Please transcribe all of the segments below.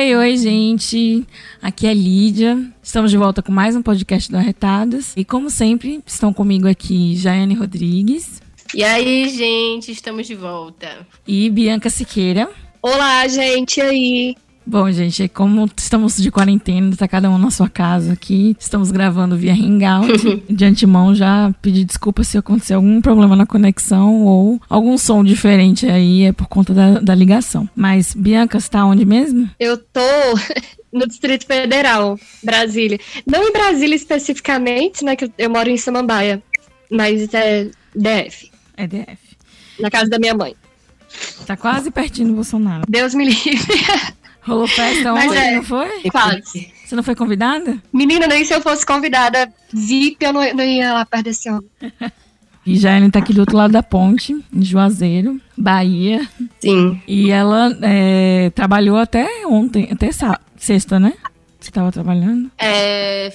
Oi, oi, gente. Aqui é Lídia. Estamos de volta com mais um podcast do Arretadas. E como sempre, estão comigo aqui Jaiane Rodrigues E aí, gente, estamos de volta. e Bianca Siqueira. Olá, gente, e aí? Bom, gente, como estamos de quarentena, tá cada um na sua casa aqui. Estamos gravando via Hangout. de antemão, já pedi desculpa se acontecer algum problema na conexão ou algum som diferente aí, é por conta da, da ligação. Mas, Bianca, você tá onde mesmo? Eu tô no Distrito Federal, Brasília. Não em Brasília especificamente, né, que eu- eu moro em Samambaia, mas é DF, É DF. na casa da minha mãe. Tá quase pertinho do Bolsonaro. Deus me livre. Rolou festa ontem, é. não foi? Quase. Você não foi convidada? Menina, nem se eu fosse convidada VIP, eu não, não ia lá perto desse homem. E Jaiane tá aqui do outro lado da ponte, em Juazeiro, Bahia. Sim. E ela é, trabalhou até ontem, até sexta, né? Você tava trabalhando? É,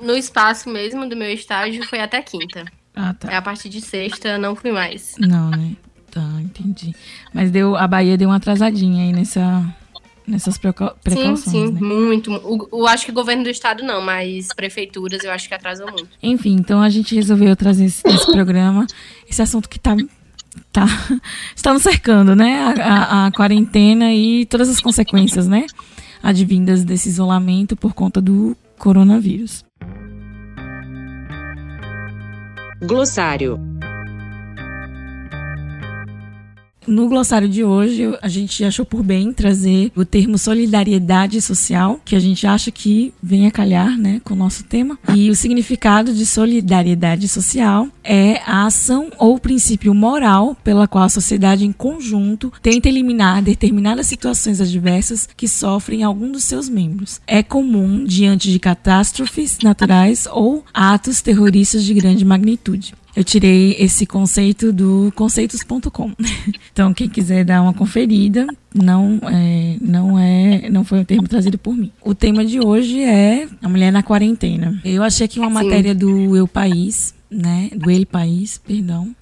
no espaço mesmo do meu estágio foi até quinta. Ah, É tá. a partir de sexta não fui mais. Não, né? Tá, entendi. Mas deu, a Bahia deu uma atrasadinha aí nessa, nessas precau- precauções, sim, sim, né? muito. O, o- acho que o governo do estado não, mas prefeituras eu acho que atrasou muito. Enfim, então a gente resolveu trazer esse, esse programa, esse assunto que tá, tá está nos cercando, né? A, a- a quarentena e todas as consequências, né? Advindas desse isolamento por conta do coronavírus. Glossário. No glossário de hoje, a gente achou por bem trazer o termo solidariedade social, que a gente acha que vem a calhar, né, com o nosso tema. E o significado de solidariedade social é a ação ou princípio moral pela qual a sociedade em conjunto tenta eliminar determinadas situações adversas que sofrem algum dos seus membros. É comum diante de catástrofes naturais ou atos terroristas de grande magnitude. Eu tirei esse conceito do conceitos.com. Então, quem quiser dar uma conferida, não é, não é, não foi um termo trazido por mim. O tema de hoje é a mulher na quarentena. Eu achei aqui uma matéria do Eu País, né? Do El País, perdão.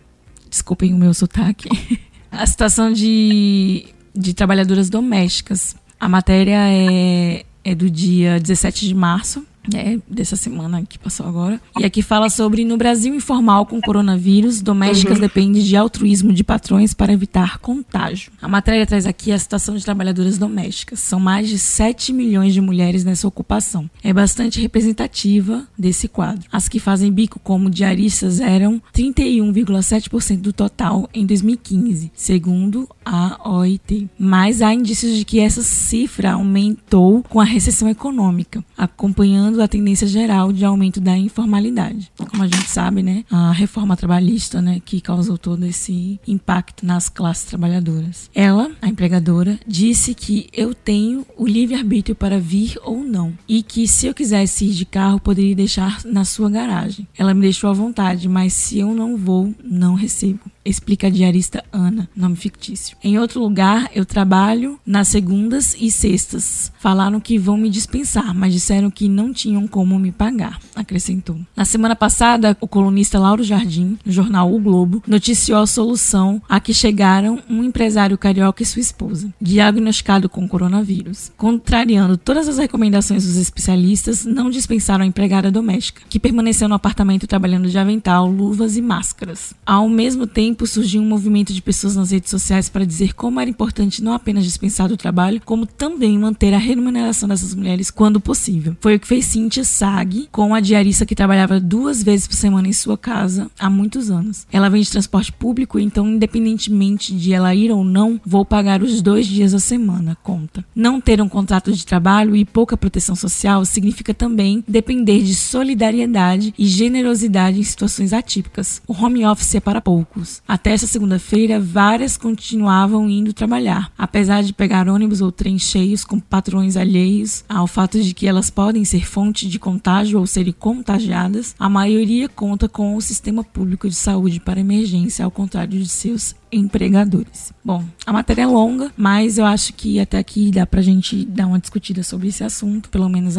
Desculpem o meu sotaque. A situação de, de trabalhadoras domésticas. A matéria é, é do dia 17 de março, né, dessa semana que passou agora. E aqui fala sobre no Brasil informal com coronavírus, domésticas dependem de altruísmo de patrões para evitar contágio. A matéria traz aqui a situação de trabalhadoras domésticas. São mais de 7 milhões de mulheres nessa ocupação. É bastante representativa desse quadro. As que fazem bico como diaristas eram 31,7% do total em 2015, segundo a OIT. Mas há indícios de que essa cifra aumentou com a recessão econômica, acompanhando a tendência geral de aumento da informalidade. Como a gente sabe, né, a reforma trabalhista, né, que causou todo esse impacto nas classes trabalhadoras. Ela, a empregadora, disse que eu tenho o livre-arbítrio para vir ou não e que se eu quisesse ir de carro, poderia deixar na sua garagem. Ela me deixou à vontade, mas se eu não vou, não recebo. Explica a diarista Ana, nome fictício. Em outro lugar, eu trabalho nas segundas e sextas. Falaram que vão me dispensar, mas disseram que não tinham como me pagar, acrescentou. Na semana passada, o colunista Lauro Jardim, no jornal O Globo, noticiou a solução a que chegaram um empresário carioca e sua esposa, diagnosticado com coronavírus. Contrariando todas as recomendações dos especialistas, não dispensaram a empregada doméstica, que permaneceu no apartamento trabalhando de avental, luvas e máscaras. Ao mesmo tempo, surgiu um movimento de pessoas nas redes sociais para dizer como era importante não apenas dispensar do trabalho, como também manter a remuneração dessas mulheres quando possível. Foi o que fez Cíntia Sag com a diarista que trabalhava duas vezes por semana em sua casa há muitos anos. Ela vem de transporte público, então, independentemente de ela ir ou não, vou pagar os dois dias a semana, conta. Não ter um contrato de trabalho e pouca proteção social significa também depender de solidariedade e generosidade em situações atípicas. O home office é para poucos. Até essa segunda-feira, várias continuavam indo trabalhar, apesar de pegar ônibus ou trens cheios com patrões alheios ao fato de que elas podem ser fonte de contágio ou serem contagiadas. A maioria conta com o sistema público de saúde para emergência, ao contrário de seus empregadores. Bom, a matéria é longa, mas eu acho que até aqui dá pra gente dar uma discutida sobre esse assunto, pelo menos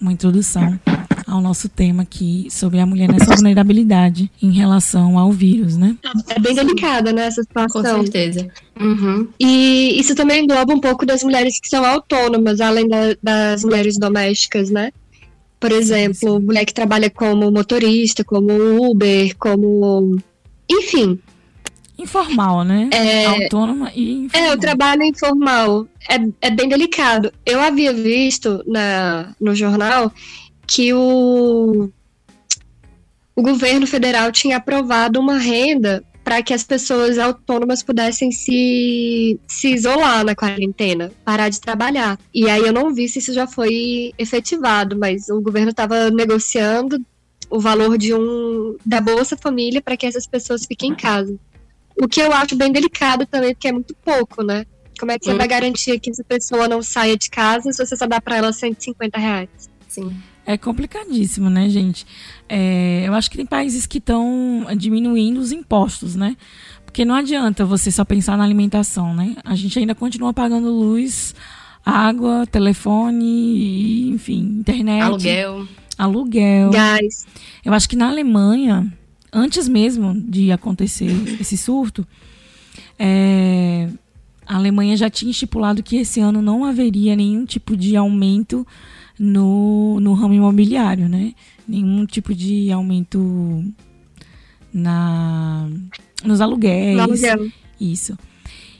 uma introdução ao nosso tema aqui sobre a mulher nessa vulnerabilidade em relação ao vírus, né? É bem delicada, né, essa situação. Com certeza. Uhum. E isso também engloba um pouco das mulheres que são autônomas, além da, das mulheres domésticas, né? Por exemplo, mulher que trabalha como motorista, como Uber, como. Enfim. Informal, né? É... Autônoma e informal. É, o trabalho informal é, é bem delicado. Eu havia visto na, no jornal que o, o governo federal tinha aprovado uma renda para que as pessoas autônomas pudessem se, se isolar na quarentena, parar de trabalhar. E aí eu não vi se isso já foi efetivado, mas o governo estava negociando o valor de um da Bolsa Família para que essas pessoas fiquem em casa. O que eu acho bem delicado também, porque é muito pouco, né? Como é que você hum. vai garantir que essa pessoa não saia de casa se você só dá para ela 150 reais? Sim. É complicadíssimo, né, gente? É, eu acho que tem países que estão diminuindo os impostos, né? Porque não adianta você só pensar na alimentação, né? A gente ainda continua pagando luz, água, telefone, enfim, internet. Aluguel. Aluguel. Gás. Eu acho que na Alemanha, antes mesmo de acontecer esse surto, é, a Alemanha já tinha estipulado que esse ano não haveria nenhum tipo de aumento no, no ramo imobiliário, né? Nenhum tipo de aumento na nos aluguéis. No aluguel. Isso.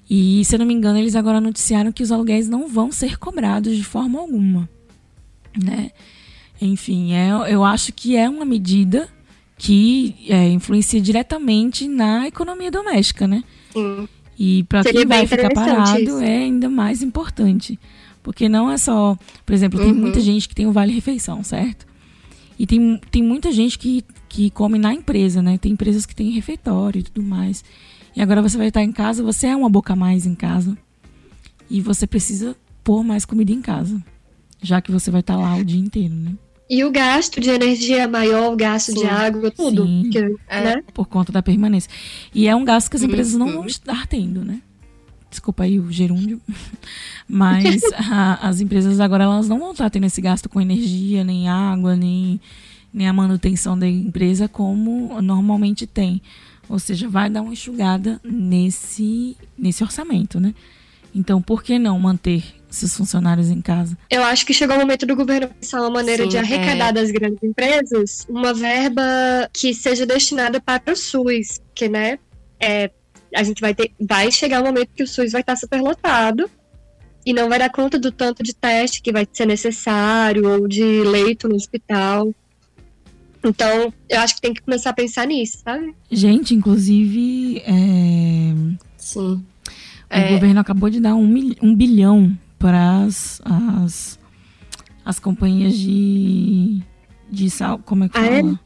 E, se eu não me engano, eles agora noticiaram que os aluguéis não vão ser cobrados de forma alguma, né? Enfim, é, eu acho que é uma medida que é, influencia diretamente na economia doméstica, né? Sim. E para quem vai ficar parado isso. é ainda mais importante. Porque não é só. Por exemplo, tem uhum. muita gente que tem o Vale Refeição, certo? E tem, tem muita gente que, que come na empresa, né? Tem empresas que têm refeitório e tudo mais. E agora você vai estar em casa, você é uma boca a mais em casa. E você precisa pôr mais comida em casa. Já que você vai estar lá o dia inteiro, né? E o gasto de energia maior, o gasto Sim. de água, tudo. É. né? Por conta da permanência. E é um gasto que as empresas uhum. não vão estar tendo, né? desculpa aí o gerúndio, mas a, as empresas agora elas não vão estar tendo esse gasto com energia, nem água, nem, nem a manutenção da empresa como normalmente tem. Ou seja, vai dar uma enxugada nesse, nesse orçamento, né? Então, por que não manter esses funcionários em casa? Eu acho que chegou o momento do governo pensar uma maneira Sim, de arrecadar é. das grandes empresas uma verba que seja destinada para o SUS, que, né, é, a gente vai ter, vai chegar um momento que o SUS vai estar superlotado e não vai dar conta do tanto de teste que vai ser necessário ou de leito no hospital. Então, eu acho que tem que começar a pensar nisso, sabe? Gente, inclusive, é... sim. O é... governo acabou de dar um, mil... um bilhão para as, as, as companhias de, de sal, como é que ah, fala? É?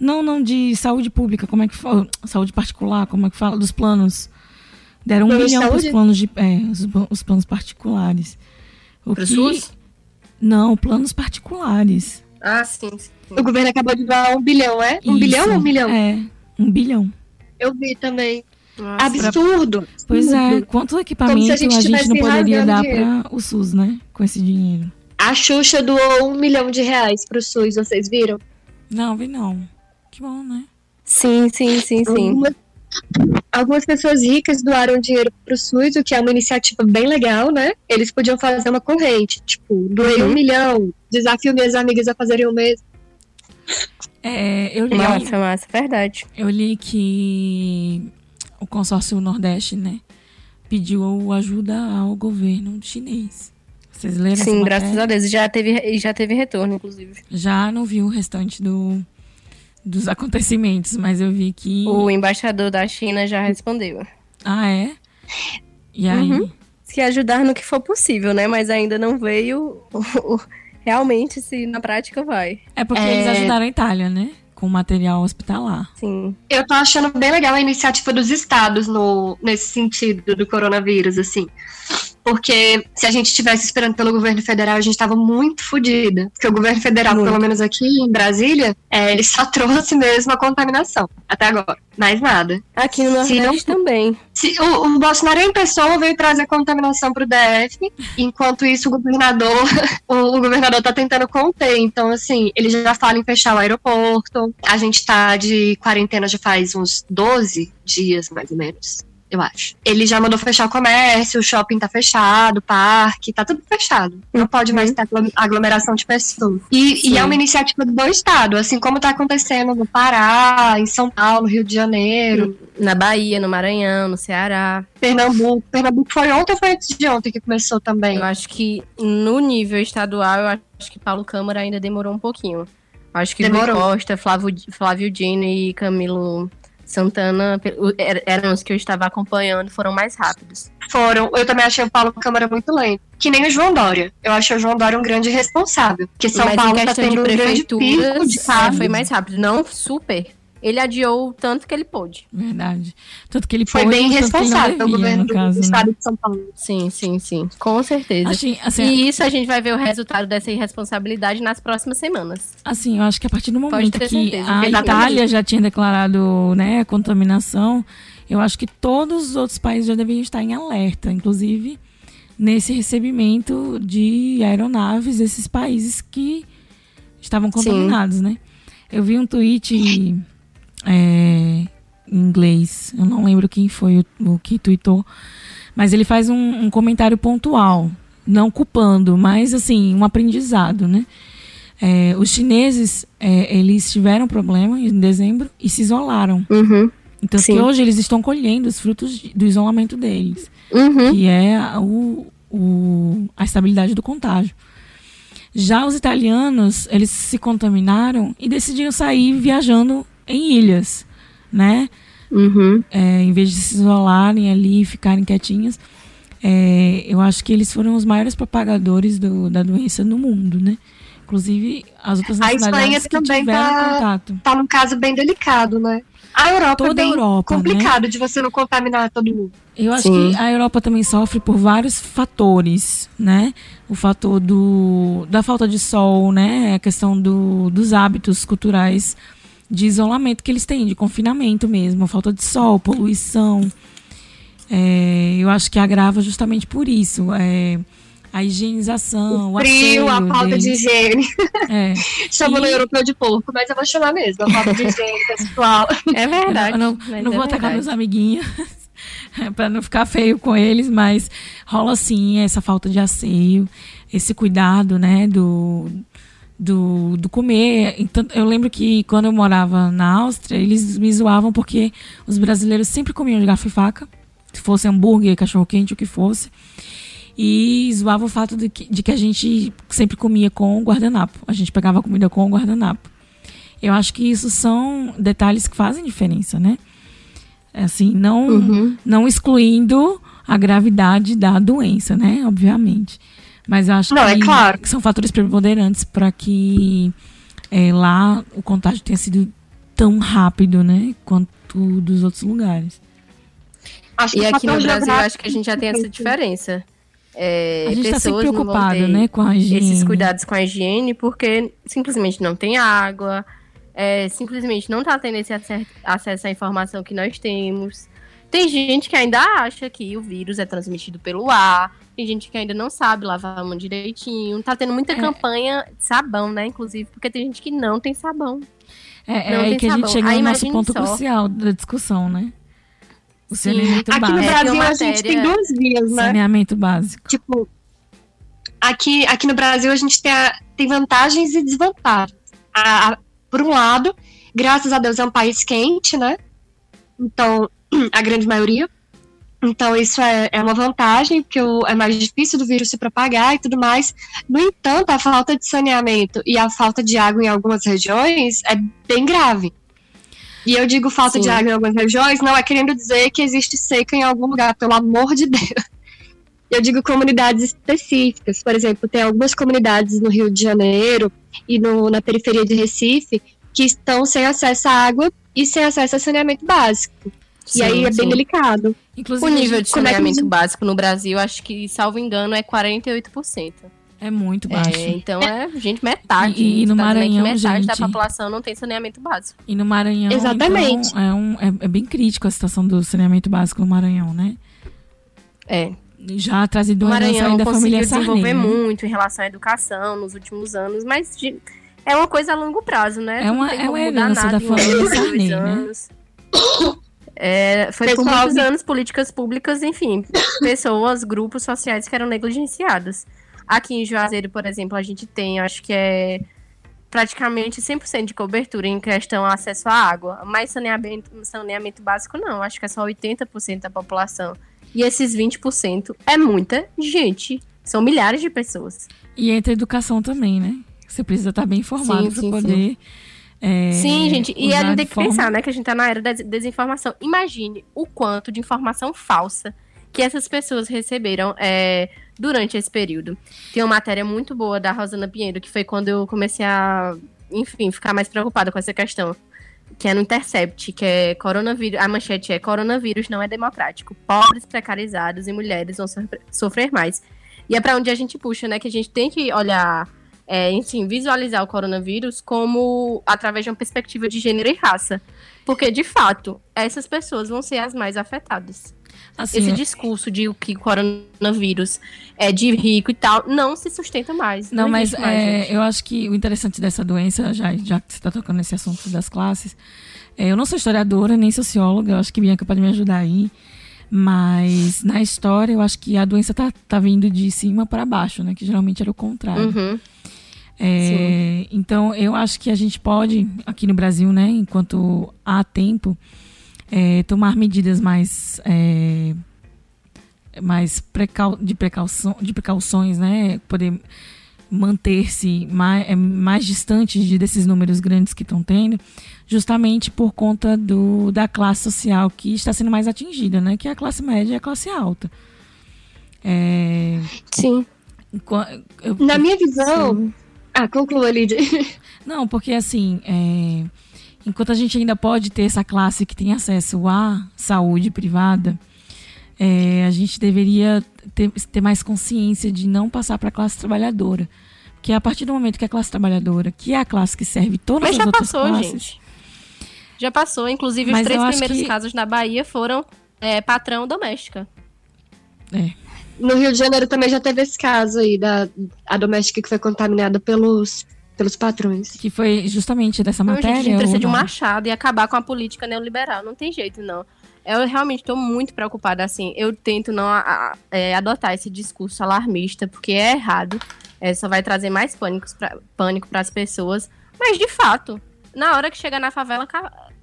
Não, não, de saúde pública, como é que fala? Saúde particular, como é que fala? Dos planos. Deram um milhão para os planos de. É, os, os planos particulares. O que... SUS? Não, planos particulares. Ah, sim, sim. O governo acabou de dar um bilhão, é? Um Isso, bilhão ou um milhão? É, um bilhão. Eu vi também. Nossa, absurdo. Pra... Pois é, quanto equipamento a gente, a gente não poderia dar para o SUS, né? Com esse dinheiro. A Xuxa doou um milhão de reais para o SUS, vocês viram? Não, vi não. Que bom, né? Sim, sim, sim, sim. Algumas, algumas pessoas ricas doaram dinheiro pro SUS, o que é uma iniciativa bem legal, né? Eles podiam fazer uma corrente, tipo, doei uhum. um milhão, desafio minhas amigas a fazerem o mesmo. É, eu li. Massa, massa, verdade. Eu li que o consórcio Nordeste, né, pediu ajuda ao governo chinês. Vocês leram Sim, graças a Deus. Já teve, já teve retorno, inclusive. Já não vi o restante do, dos acontecimentos, mas eu vi que. O embaixador da China já respondeu. Ah, é? E aí? Uhum. Se ajudar no que for possível, né? Mas ainda não veio realmente se na prática vai. É porque é... eles ajudaram a Itália, né? Com material hospitalar. Sim. Eu tô achando bem legal a iniciativa dos estados no, nesse sentido do coronavírus, assim. Porque se a gente estivesse esperando pelo governo federal, a gente estava muito fodida. Porque o governo federal, Muito. pelo menos aqui em Brasília, é, ele só trouxe mesmo a contaminação. Até agora. Mais nada. Aqui no Se Nordeste também. Se, o, o Bolsonaro em pessoa veio trazer contaminação pro DF, enquanto isso o governador, o, o governador tá tentando conter. Então, assim, ele já fala em fechar o aeroporto. A gente tá de quarentena já faz uns 12 dias, mais ou menos. Eu acho. Ele já mandou fechar o comércio, o shopping tá fechado, o parque, tá tudo fechado. Não pode mais ter aglo- aglomeração de pessoas. E, e é uma iniciativa do estado, assim como tá acontecendo no Pará, em São Paulo, Rio de Janeiro. Na Bahia, no Maranhão, no Ceará. Pernambuco. Pernambuco foi ontem ou foi antes de ontem que começou também? Eu acho que no nível estadual, eu acho que Paulo Câmara ainda demorou um pouquinho. Acho que Rui Demorou. Costa, Flávio, Flávio Dino e Camilo Santana er- eram os que eu estava acompanhando, foram mais rápidos. Foram. Eu também achei o Paulo Câmara muito lento. Que nem o João Dória. Eu achei o João Dória um grande responsável. Porque São Mas Paulo tá de tendo um grande pico de é, foi mais rápido. Não super. Ele adiou o tanto que ele pôde. Verdade. Tanto que ele Foi pôde, bem responsável o governo no do caso, né? estado de São Paulo. Sim, sim, sim. Com certeza. Assim, assim, E isso a gente vai ver o resultado dessa irresponsabilidade nas próximas semanas. Assim, eu acho que a partir do momento que certeza, a tá Itália já tinha declarado né, a contaminação, eu acho que todos os outros países já deveriam estar em alerta, inclusive nesse recebimento de aeronaves desses países que estavam contaminados, né? Eu vi um tweet é, em inglês, eu não lembro quem foi o, o que tweetou, mas ele faz um, um comentário pontual, não culpando, mas assim, um aprendizado, né? É, os chineses, é, eles tiveram problema em dezembro e se isolaram. Uhum. Então, Sim. que hoje eles estão colhendo os frutos do isolamento deles, Uhum. que é a- o, o- a estabilidade do contágio. Já os italianos, eles se contaminaram e decidiram sair viajando em ilhas, né? Uhum. É, em vez de se isolarem ali e ficarem quietinhos. É, eu acho que eles foram os maiores propagadores do- da doença no mundo, né? Inclusive, as outras A Espanha nacionalidades que também tiveram tá- contato. Tá num caso bem delicado, né? A Europa Toda é bem Europa, né? complicado de você não contaminar todo mundo. Eu acho Sim. que a Europa também sofre por vários fatores, né? O fator do, da falta de sol, né? A questão do, dos hábitos culturais de isolamento que eles têm, de confinamento mesmo, falta de sol, poluição. É, eu acho que agrava justamente por isso. É, a higienização, o, Frio, a falta de deles. higiene. É. Chamando E- o europeu de porco, mas eu vou chamar mesmo. A falta de higiene pessoal. É verdade. Eu não, não é vou atacar meus amiguinhos para não ficar feio com eles, mas rola sim essa falta de asseio, esse cuidado, né, do do, do comer. Então, eu lembro que quando eu morava na Áustria, eles me zoavam porque os brasileiros sempre comiam de garfo e faca, se fosse hambúrguer, cachorro quente, o que fosse. E zoava o fato de que, de que a gente sempre comia com guardanapo. A gente pegava comida com guardanapo. Eu acho que isso são detalhes que fazem diferença, né? Assim, não, Uhum. não excluindo a gravidade da doença, né? Obviamente. Mas eu acho Não, que, é claro. que são fatores preponderantes para que é, lá o contágio tenha sido tão rápido, né? Quanto dos outros lugares. Acho que E aqui no Brasil, acho que a gente já tem essa diferença. É, A gente está sempre preocupado, né? Com a higiene. Esses cuidados com a higiene, porque simplesmente não tem água, é, simplesmente não tá tendo esse acesso à informação que nós temos. Tem gente que ainda acha que o vírus é transmitido pelo ar, tem gente que ainda não sabe lavar a mão direitinho. Tá tendo muita É. campanha de sabão, né? Inclusive, porque tem gente que não tem sabão. É, é aí que a gente sabão. chega Aí no nosso ponto só. crucial da discussão, né? O Sim. saneamento Aqui no básico. É, Brasil tem uma a gente tem duas vias, né? Saneamento básico. Tipo, aqui, aqui no Brasil a gente tem, a- tem vantagens e desvantagens. A- a- por um lado, graças a Deus é um país quente, né? Então, a grande maioria. Então, isso é, é uma vantagem, porque o- é mais difícil do vírus se propagar e tudo mais. No entanto, a falta de saneamento e a falta de água em algumas regiões é bem grave. E eu digo falta Sim. de água em algumas regiões, não é querendo dizer que existe seca em algum lugar, pelo amor de Deus. Eu digo comunidades específicas. Por exemplo, tem algumas comunidades no Rio de Janeiro e no- na periferia de Recife que estão sem acesso à água e sem acesso a saneamento básico. Sim, e aí é sim. bem delicado. Inclusive, O nível de é saneamento você- básico no Brasil, acho que, salvo engano, é 48%. é muito baixo. É, então é, gente, metade. E- e no Maranhão, metade da gente- população não tem saneamento básico. E no Maranhão, Exatamente. então, é, um, é, é bem crítico a situação do saneamento básico no Maranhão, né? É. Já trazido O Maranhão da família conseguiu Sarney. desenvolver né? muito em relação à educação nos últimos anos, mas de- é uma coisa a longo prazo, né? É uma- é uma herança da família Sarney, né? É, foi por Pessoal, muitos me- anos políticas públicas, enfim, pessoas, grupos sociais que eram negligenciados. Aqui em Juazeiro, por exemplo, a gente tem, acho que é praticamente 100% de cobertura em questão ao acesso à água, mas saneamento, saneamento básico não, acho que é só 80% da população. E esses 20% é muita gente, são milhares de pessoas. E entre educação também, né? Você precisa estar bem informado Sim, para sim, poder. É, Sim, gente, e a gente de tem que forma- pensar, né, que a gente tá na era da des- desinformação. Imagine o quanto de informação falsa que essas pessoas receberam é, durante esse período. Tem uma matéria muito boa da Rosana Pinheiro, que foi quando eu comecei a, enfim, ficar mais preocupada com essa questão. Que é no Intercept, que é coronavírus. A manchete é coronavírus não é democrático. Pobres, precarizados e mulheres vão sofrer- sofrer mais. E é pra onde a gente puxa, né? Que a gente tem que olhar é, enfim, visualizar o coronavírus como através de uma perspectiva de gênero e raça. Porque, de fato, essas pessoas vão ser as mais afetadas. Assim, Esse discurso de que o coronavírus é de rico e tal, não se sustenta mais. Não, mas existe mais, é, eu acho que o interessante dessa doença, já, já que você está tocando nesse assunto das classes, é, eu não sou historiadora nem socióloga, eu acho que Bianca pode me ajudar aí, mas na história eu acho que a doença tá, tá vindo de cima para baixo, né? Que geralmente era o contrário. Uhum. É, então, eu acho que a gente pode, aqui no Brasil, né, enquanto há tempo, é, tomar medidas mais, é, mais precau de, precaução, de precauções, né, poder manter-se mais, é, mais distante de, desses números grandes que estão tendo, justamente por conta do, da classe social que está sendo mais atingida, né, que é a classe média e a classe alta. É, Sim. eu- Na minha visão. Ah, conclua, Lídia. Não, porque assim, é, enquanto a gente ainda pode ter essa classe que tem acesso à saúde privada, é, a gente deveria ter, ter mais consciência de não passar para a classe trabalhadora. Porque a partir do momento que a classe trabalhadora, que é a classe que serve todas Mas as já outras passou, classes, gente. Já passou. Inclusive, os três primeiros que- casos na Bahia foram é, patrão doméstica. No Rio de Janeiro também já teve esse caso aí da a doméstica que foi contaminada pelos, pelos patrões. que foi justamente dessa Não, gente, a matéria. gente precisa ou de um machado e acabar com a política neoliberal. Não tem jeito, não. Eu realmente estou muito preocupada, assim. Eu tento não a- a- é, adotar esse discurso alarmista, porque é errado. É, só vai trazer mais pânicos pra, pânico para as pessoas. Mas, de fato, na hora que chegar na favela,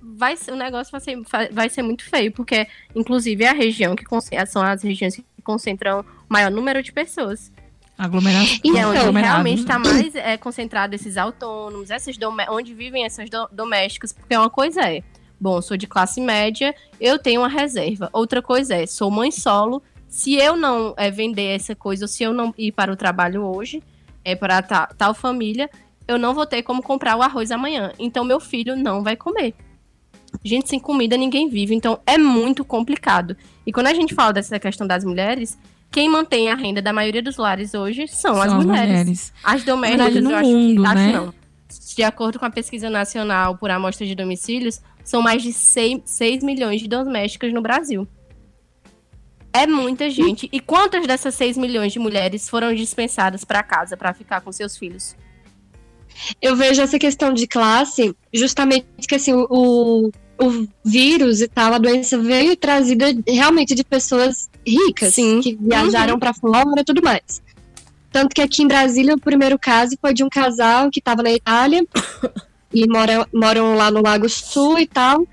vai ser, o negócio vai ser, vai ser muito feio, porque, inclusive, é a região que são as regiões que concentram o maior número de pessoas. Aglomera- E é realmente está mais é, concentrado esses autônomos, dome- onde vivem essas do- domésticas, porque uma coisa é, bom, sou de classe média, eu tenho uma reserva. Outra coisa é, sou mãe solo, se eu não é, vender essa coisa, ou se eu não ir para o trabalho hoje, é para ta- tal família, eu não vou ter como comprar o arroz amanhã. Então meu filho não vai comer. Gente, sem comida ninguém vive, então é muito complicado. E quando a gente fala dessa questão das mulheres, quem mantém a renda da maioria dos lares hoje são, as São mulheres. As domésticas, eu acho mundo, que. Acho né? não. De acordo com a pesquisa nacional por amostra de domicílios, são mais de 6, 6 milhões de domésticas no Brasil. É muita gente. E quantas dessas 6 milhões de mulheres foram dispensadas para casa para ficar com seus filhos? Eu vejo essa questão de classe justamente que assim, o, o, vírus e tal, a doença veio trazida realmente de pessoas ricas Sim. que viajaram Uhum. pra fora e tudo mais. Tanto que aqui em Brasília, o primeiro caso foi de um casal que estava na Itália e mora, moram lá no Lago Sul e tal.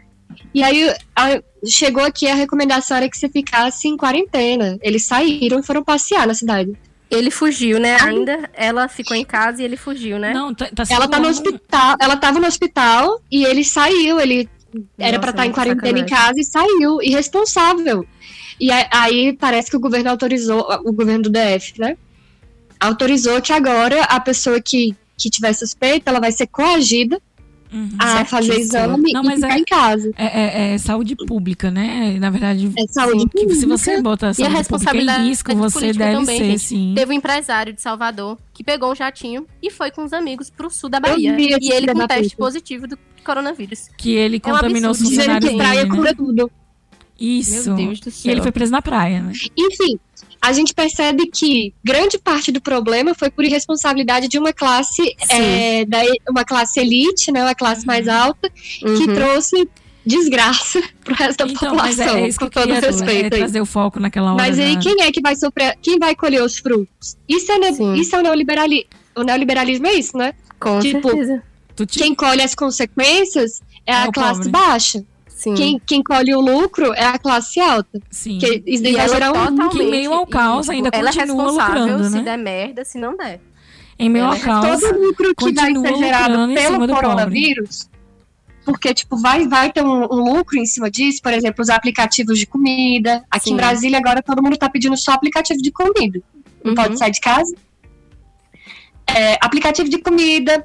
E aí a- chegou aqui a recomendação era que você ficasse em quarentena. Eles saíram e foram passear na cidade. Ele fugiu, né? Ainda ela ficou em casa e ele fugiu, né? Não, tá, tá Ela tá no hospital, ela tava no hospital e ele saiu, ele era pra Nossa, estar em muita quarentena em sacanagem. casa e saiu, irresponsável. E aí parece que o governo autorizou, o governo do DF, né? Autorizou que agora a pessoa que, que tiver suspeita, ela vai ser coagida Uhum. a fazer Certíssimo. exame Não, e mas ficar é- em casa. É, é- é saúde pública, né? Na verdade, É saúde que se pública. você bota a E a saúde pública responsabilidade em risco, você política deve também, ser, gente. sim. Teve um empresário de Salvador que pegou um jatinho e foi com os amigos pro sul da Eu Bahia. E ele com teste positivo do coronavírus. Que ele É um contaminou os absurdo. Dizendo funcionários que dele, praia né? cura tudo. Isso. Meu Deus do E céu. ele foi preso na praia, né? Enfim, a gente percebe que grande parte do problema foi por irresponsabilidade de uma classe, é, da, uma classe elite, né, uma classe mais alta, que Uhum. trouxe desgraça pro resto da Então, mas população, é, é isso que com todo é respeito. aí. trazer o foco naquela hora. Mas aí da- quem é que vai sofrer, quem vai colher os frutos? Isso é, ne- isso é o neoliberalismo. O neoliberalismo é isso, né? Com tipo, certeza. Quem colhe as consequências é, É a classe pobre. baixa. Sim. Quem, quem colhe o lucro é a classe alta. Sim. Que isso daí E vai ela gerar um que em meio ao caos ainda ela é continua responsável lucrando, se né? der merda, se não der. Em meio ao Ela é caos. todo o lucro que vai ser gerado pelo coronavírus, porque, tipo, vai, vai ter um, um lucro em cima disso, por exemplo, os aplicativos de comida. Aqui Sim. em Brasília, agora todo mundo tá pedindo só aplicativo de comida. Não Uhum. pode sair de casa. É, aplicativo de comida,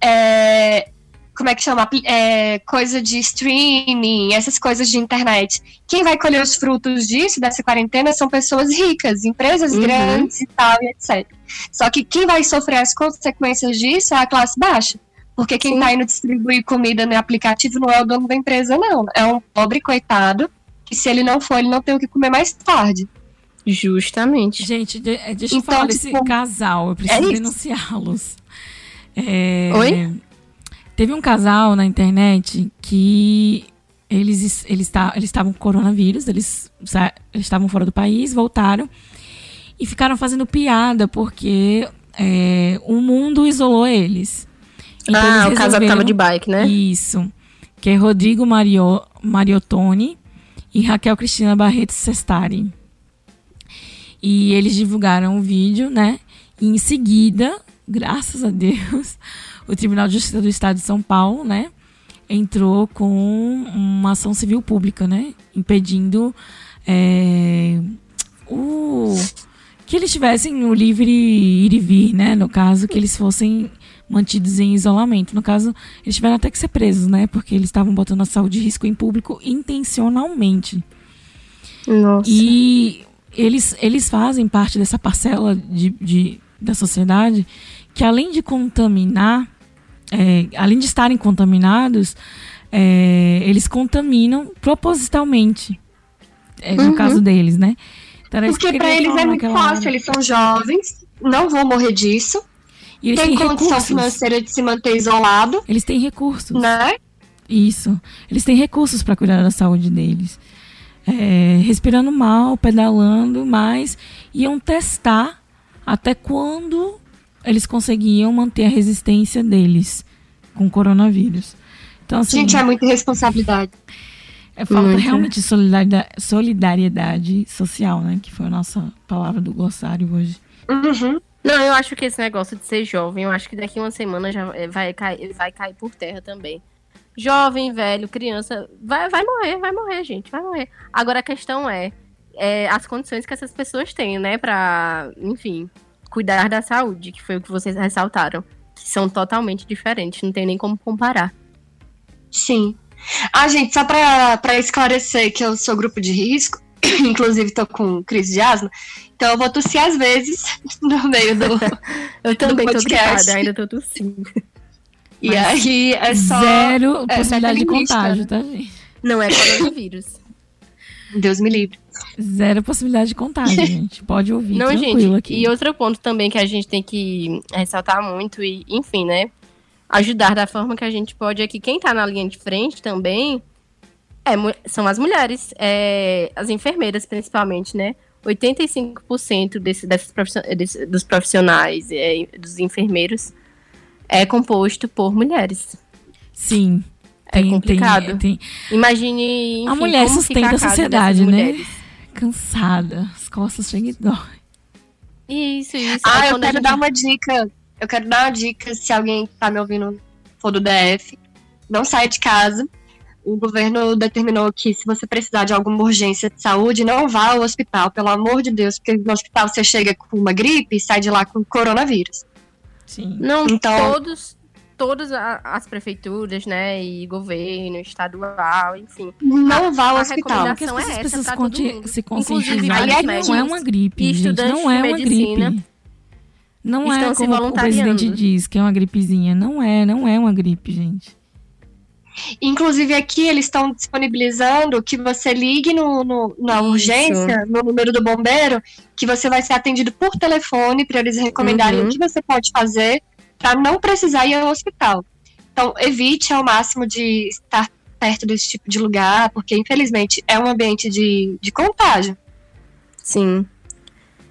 é, como é que chama? É, coisa de streaming, essas coisas de internet. Quem vai colher os frutos disso, dessa quarentena, são pessoas ricas, empresas Uhum. grandes e tal, e etc. Só que quem vai sofrer as consequências disso é a classe baixa. Porque quem Sim. tá indo distribuir comida no aplicativo não é o dono da empresa, não. É um pobre coitado que se ele não for, ele não tem o que comer mais tarde. Justamente. Gente, de- eh, deixa eu Então, falar desse tipo, casal. Eu preciso é denunciá-los. É, Oi? Teve um casal na internet que eles eles ta- eles estavam com coronavírus, eles estavam fora do país, voltaram e ficaram fazendo piada porque é, o mundo isolou eles. Então, ah, eles o casal que tava de bike, né? Isso. Que é Rodrigo Mario, Mariotoni e Raquel Cristina Barreto Sestari. E eles divulgaram o vídeo, né? E em seguida, graças a Deus, o Tribunal de Justiça do Estado de São Paulo, né? Entrou com uma ação civil pública, né? Impedindo é, o que eles tivessem o livre ir e vir, né? No caso, que eles fossem mantidos em isolamento. No caso, eles tiveram até que ser presos, né? Porque eles estavam botando a saúde em risco em público intencionalmente. Nossa. E eles, eles fazem parte dessa parcela de, de- da sociedade que, além de contaminar, é, além de estarem contaminados, é, eles contaminam propositalmente. É, no Uhum. caso deles, né? Então, Porque queria eles é muito naquela hora. fácil, eles são jovens, não vão morrer disso, E eles têm têm condição recursos. financeira de se manter isolado, Eles têm recursos. né? Isso. Eles têm recursos para cuidar da saúde deles. É, respirando mal, pedalando, mas iam testar até quando eles conseguiam manter a resistência deles com o coronavírus. Então, assim, Gente, é muita responsabilidade. é, falta Muito. realmente solidariedade, solidariedade social, né? Que foi a nossa palavra do glossário hoje. Uhum. Não, eu acho que esse negócio de ser jovem, eu acho que daqui uma semana já eh, vai cair, vai cair por terra também. Jovem, velho, criança, vai, vai morrer, vai morrer, gente, vai morrer. Agora a questão é, é as condições que essas pessoas têm, né, pra, enfim, cuidar da saúde, que foi o que vocês ressaltaram. Que são totalmente diferentes, não tem nem como comparar. Sim. Ah, gente, só pra, pra esclarecer que eu sou grupo de risco, inclusive tô com crise de asma, então eu vou tossir às vezes no meio do. Eu também tô podcast. gripada, ainda tô tossindo. e Mas aí é só. Zero é, possibilidade de metalinguística, contágio, né? tá, gente? Não é coronavírus. Deus me livre. Zero possibilidade de contágio, gente. Pode ouvir Não, tranquilo gente, aqui. e outro ponto também que a gente tem que ressaltar muito e, enfim, né, ajudar da forma que a gente pode é que quem tá na linha de frente também é, são as mulheres, é, as enfermeiras principalmente, né, 85% desse, dessas profissio- desse- dos profissionais, é, dos enfermeiros, é composto por mulheres. Sim. É complicado. tem- Imagine, enfim, A mulher sustenta a casa sociedade, né? mulheres. Cansada, as costas chegam e dói. Isso, isso. Ah, Aí eu quero gente- dar uma dica. Eu quero dar uma dica se alguém que tá me ouvindo for do DF. Não saia de casa. O governo determinou que se você precisar de alguma urgência de saúde, não vá ao hospital, pelo amor de Deus, porque no hospital você chega com uma gripe e sai de lá com coronavírus. Sim. Não, Então- todos, todas a- as prefeituras, né, e governo, estadual, enfim. Não vá ao a hospital. Porque as recomendação é pessoas pra conti- todo mundo. se vários que não é uma gripe, gente. Não é uma gripe. Não é como o presidente diz, que é uma gripezinha. Não é, não é uma gripe, gente. Inclusive aqui eles estão disponibilizando que você ligue no, no- na Isso. urgência, no número do bombeiro, que você vai ser atendido por telefone para eles recomendarem Uhum. o que você pode fazer para não precisar ir ao hospital. Então evite ao máximo de estar perto desse tipo de lugar, porque infelizmente é um ambiente de, de contágio. Sim.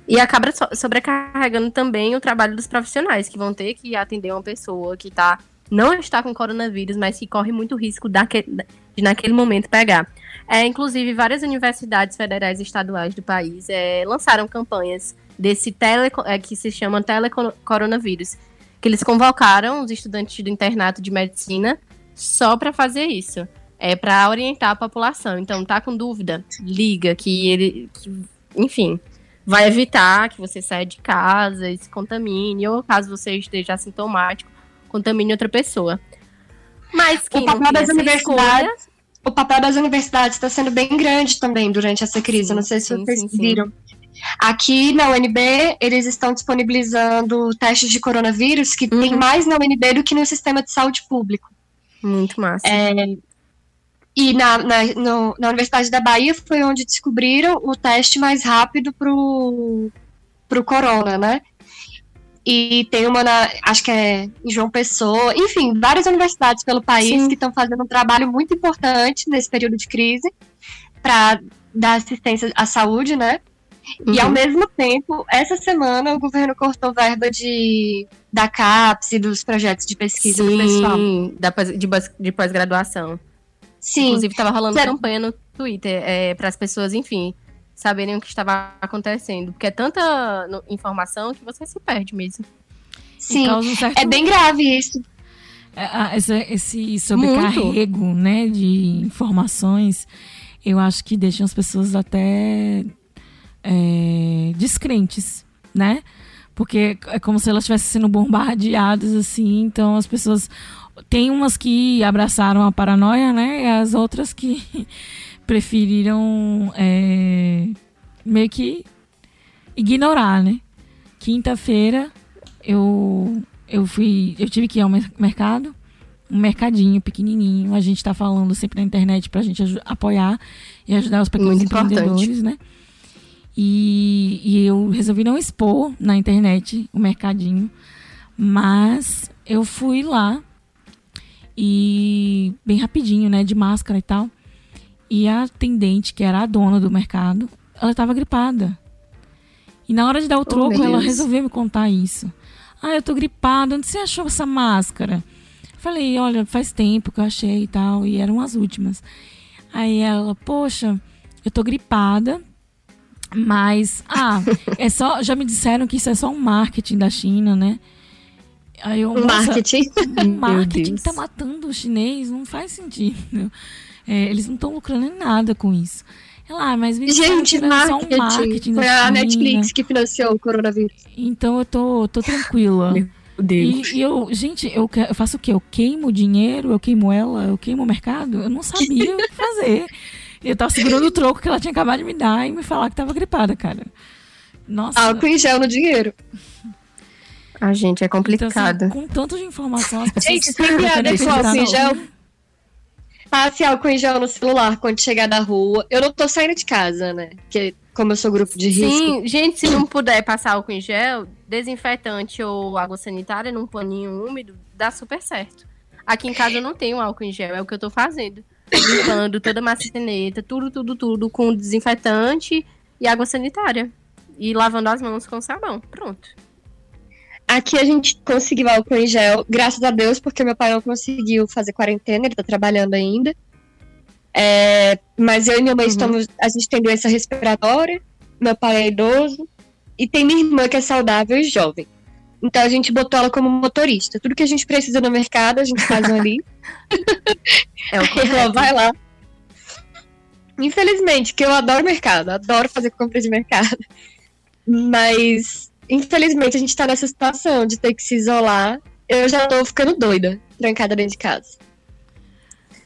E acaba so- sobrecarregando também o trabalho dos profissionais, que vão ter que atender uma pessoa que tá, não está com coronavírus, mas que corre muito risco daque- de naquele momento pegar. É, inclusive, várias universidades federais e estaduais do país é, lançaram campanhas desse tele, é, que se chama telecoronavírus, que eles convocaram os estudantes do internato de medicina só para fazer isso. É para orientar a população. Então, tá com dúvida? Liga, que ele. que, enfim, vai evitar que você saia de casa e se contamine, ou caso você esteja assintomático, contamine outra pessoa. Mas quem O papel das universidades escolha, o papel das universidades está sendo bem grande também durante essa crise. Sim, Não sei se sim, vocês sim, sim. Aqui na UNB, eles estão disponibilizando testes de coronavírus que tem Uhum. mais na UNB do que no sistema de saúde público. muito massa. É, e na, na, no- na Universidade da Bahia foi onde descobriram o teste mais rápido pro, pro corona, né? E tem uma na, acho que é em João Pessoa, enfim, várias universidades pelo país Sim. que estão fazendo um trabalho muito importante nesse período de crise para dar assistência à saúde, né? E ao Uhum. mesmo tempo, essa semana o governo cortou verba de da CAPES e dos projetos de pesquisa do pessoal. Sim, da de, pós- de pós-graduação. Sim, Inclusive, tava rolando campanha no Twitter é, para as pessoas, enfim, saberem o que estava acontecendo. Porque é tanta no- informação que você se perde mesmo. Sim. um certo É bem grave isso. É, ah, esse, esse sobrecarrego né, de informações, eu acho que deixa as pessoas até é, descrentes, né? Porque é como se elas estivessem sendo bombardeadas, assim, então as pessoas. Tem umas que abraçaram a paranoia, né? E as outras que preferiram é, meio que ignorar, né? Quinta-feira eu eu fui, eu tive que ir ao mer- mercado, um mercadinho pequenininho. A gente tá falando sempre na internet pra gente aju- apoiar e ajudar os pequenos Muito importante. empreendedores, né? E, e eu resolvi não expor na internet o mercadinho, mas eu fui lá e bem rapidinho, né, de máscara e tal. E a atendente, que era a dona do mercado, ela estava gripada. E na hora de dar o troco, meu ela resolveu me contar isso. Ah, eu tô gripada, onde você achou essa máscara? Falei, olha, faz tempo que eu achei e tal, e eram as últimas. Aí ela, poxa, eu tô gripada, mas, ah, é só, já me disseram que isso é só um marketing da China, né? Aí eu, Um "Nossa, marketing. marketing tá matando o chinês não faz sentido. É, eles não estão lucrando em nada com isso. Ela, ah, mas me Gente, só um marketing. marketing da Foi a China. Netflix que financiou o coronavírus. Então eu tô, tô tranquila. Meu Deus. E, e eu, gente, eu, que- eu faço o quê? Eu queimo o dinheiro, eu queimo ela, eu queimo o mercado? Eu não sabia o que fazer. Eu tava segurando o troco que ela tinha acabado de me dar e me falar que tava gripada, cara. Nossa. Álcool em gel no dinheiro. A gente é então, assim, complicado. com tanto de informação, as pessoas Gente, sem piada preferem com álcool em gel. Passe álcool em gel no celular quando chegar da rua. Eu não tô saindo de casa, né? Porque como eu sou grupo de risco. Sim, gente, se não puder passar álcool em gel, desinfetante ou água sanitária num paninho úmido, dá super certo. Aqui em casa eu não tenho álcool em gel, é o que eu tô fazendo. Limpando toda a maçaneta, tudo, tudo, tudo com desinfetante e água sanitária. E lavando as mãos com sabão. Pronto. Aqui a gente conseguiu álcool em gel, graças a Deus, porque meu pai não conseguiu fazer quarentena, ele tá trabalhando ainda. É, mas eu e minha mãe Uhum. estamos. A gente tem doença respiratória, meu pai é idoso, e tem minha irmã que é saudável e jovem. Então a gente botou ela como motorista. Tudo que a gente precisa no mercado, a gente faz ali. É o ela correto. vai lá. Infelizmente, que eu adoro mercado, adoro fazer compra de mercado. Mas, infelizmente, a gente tá nessa situação de ter que se isolar. eu já tô ficando doida, trancada dentro de casa.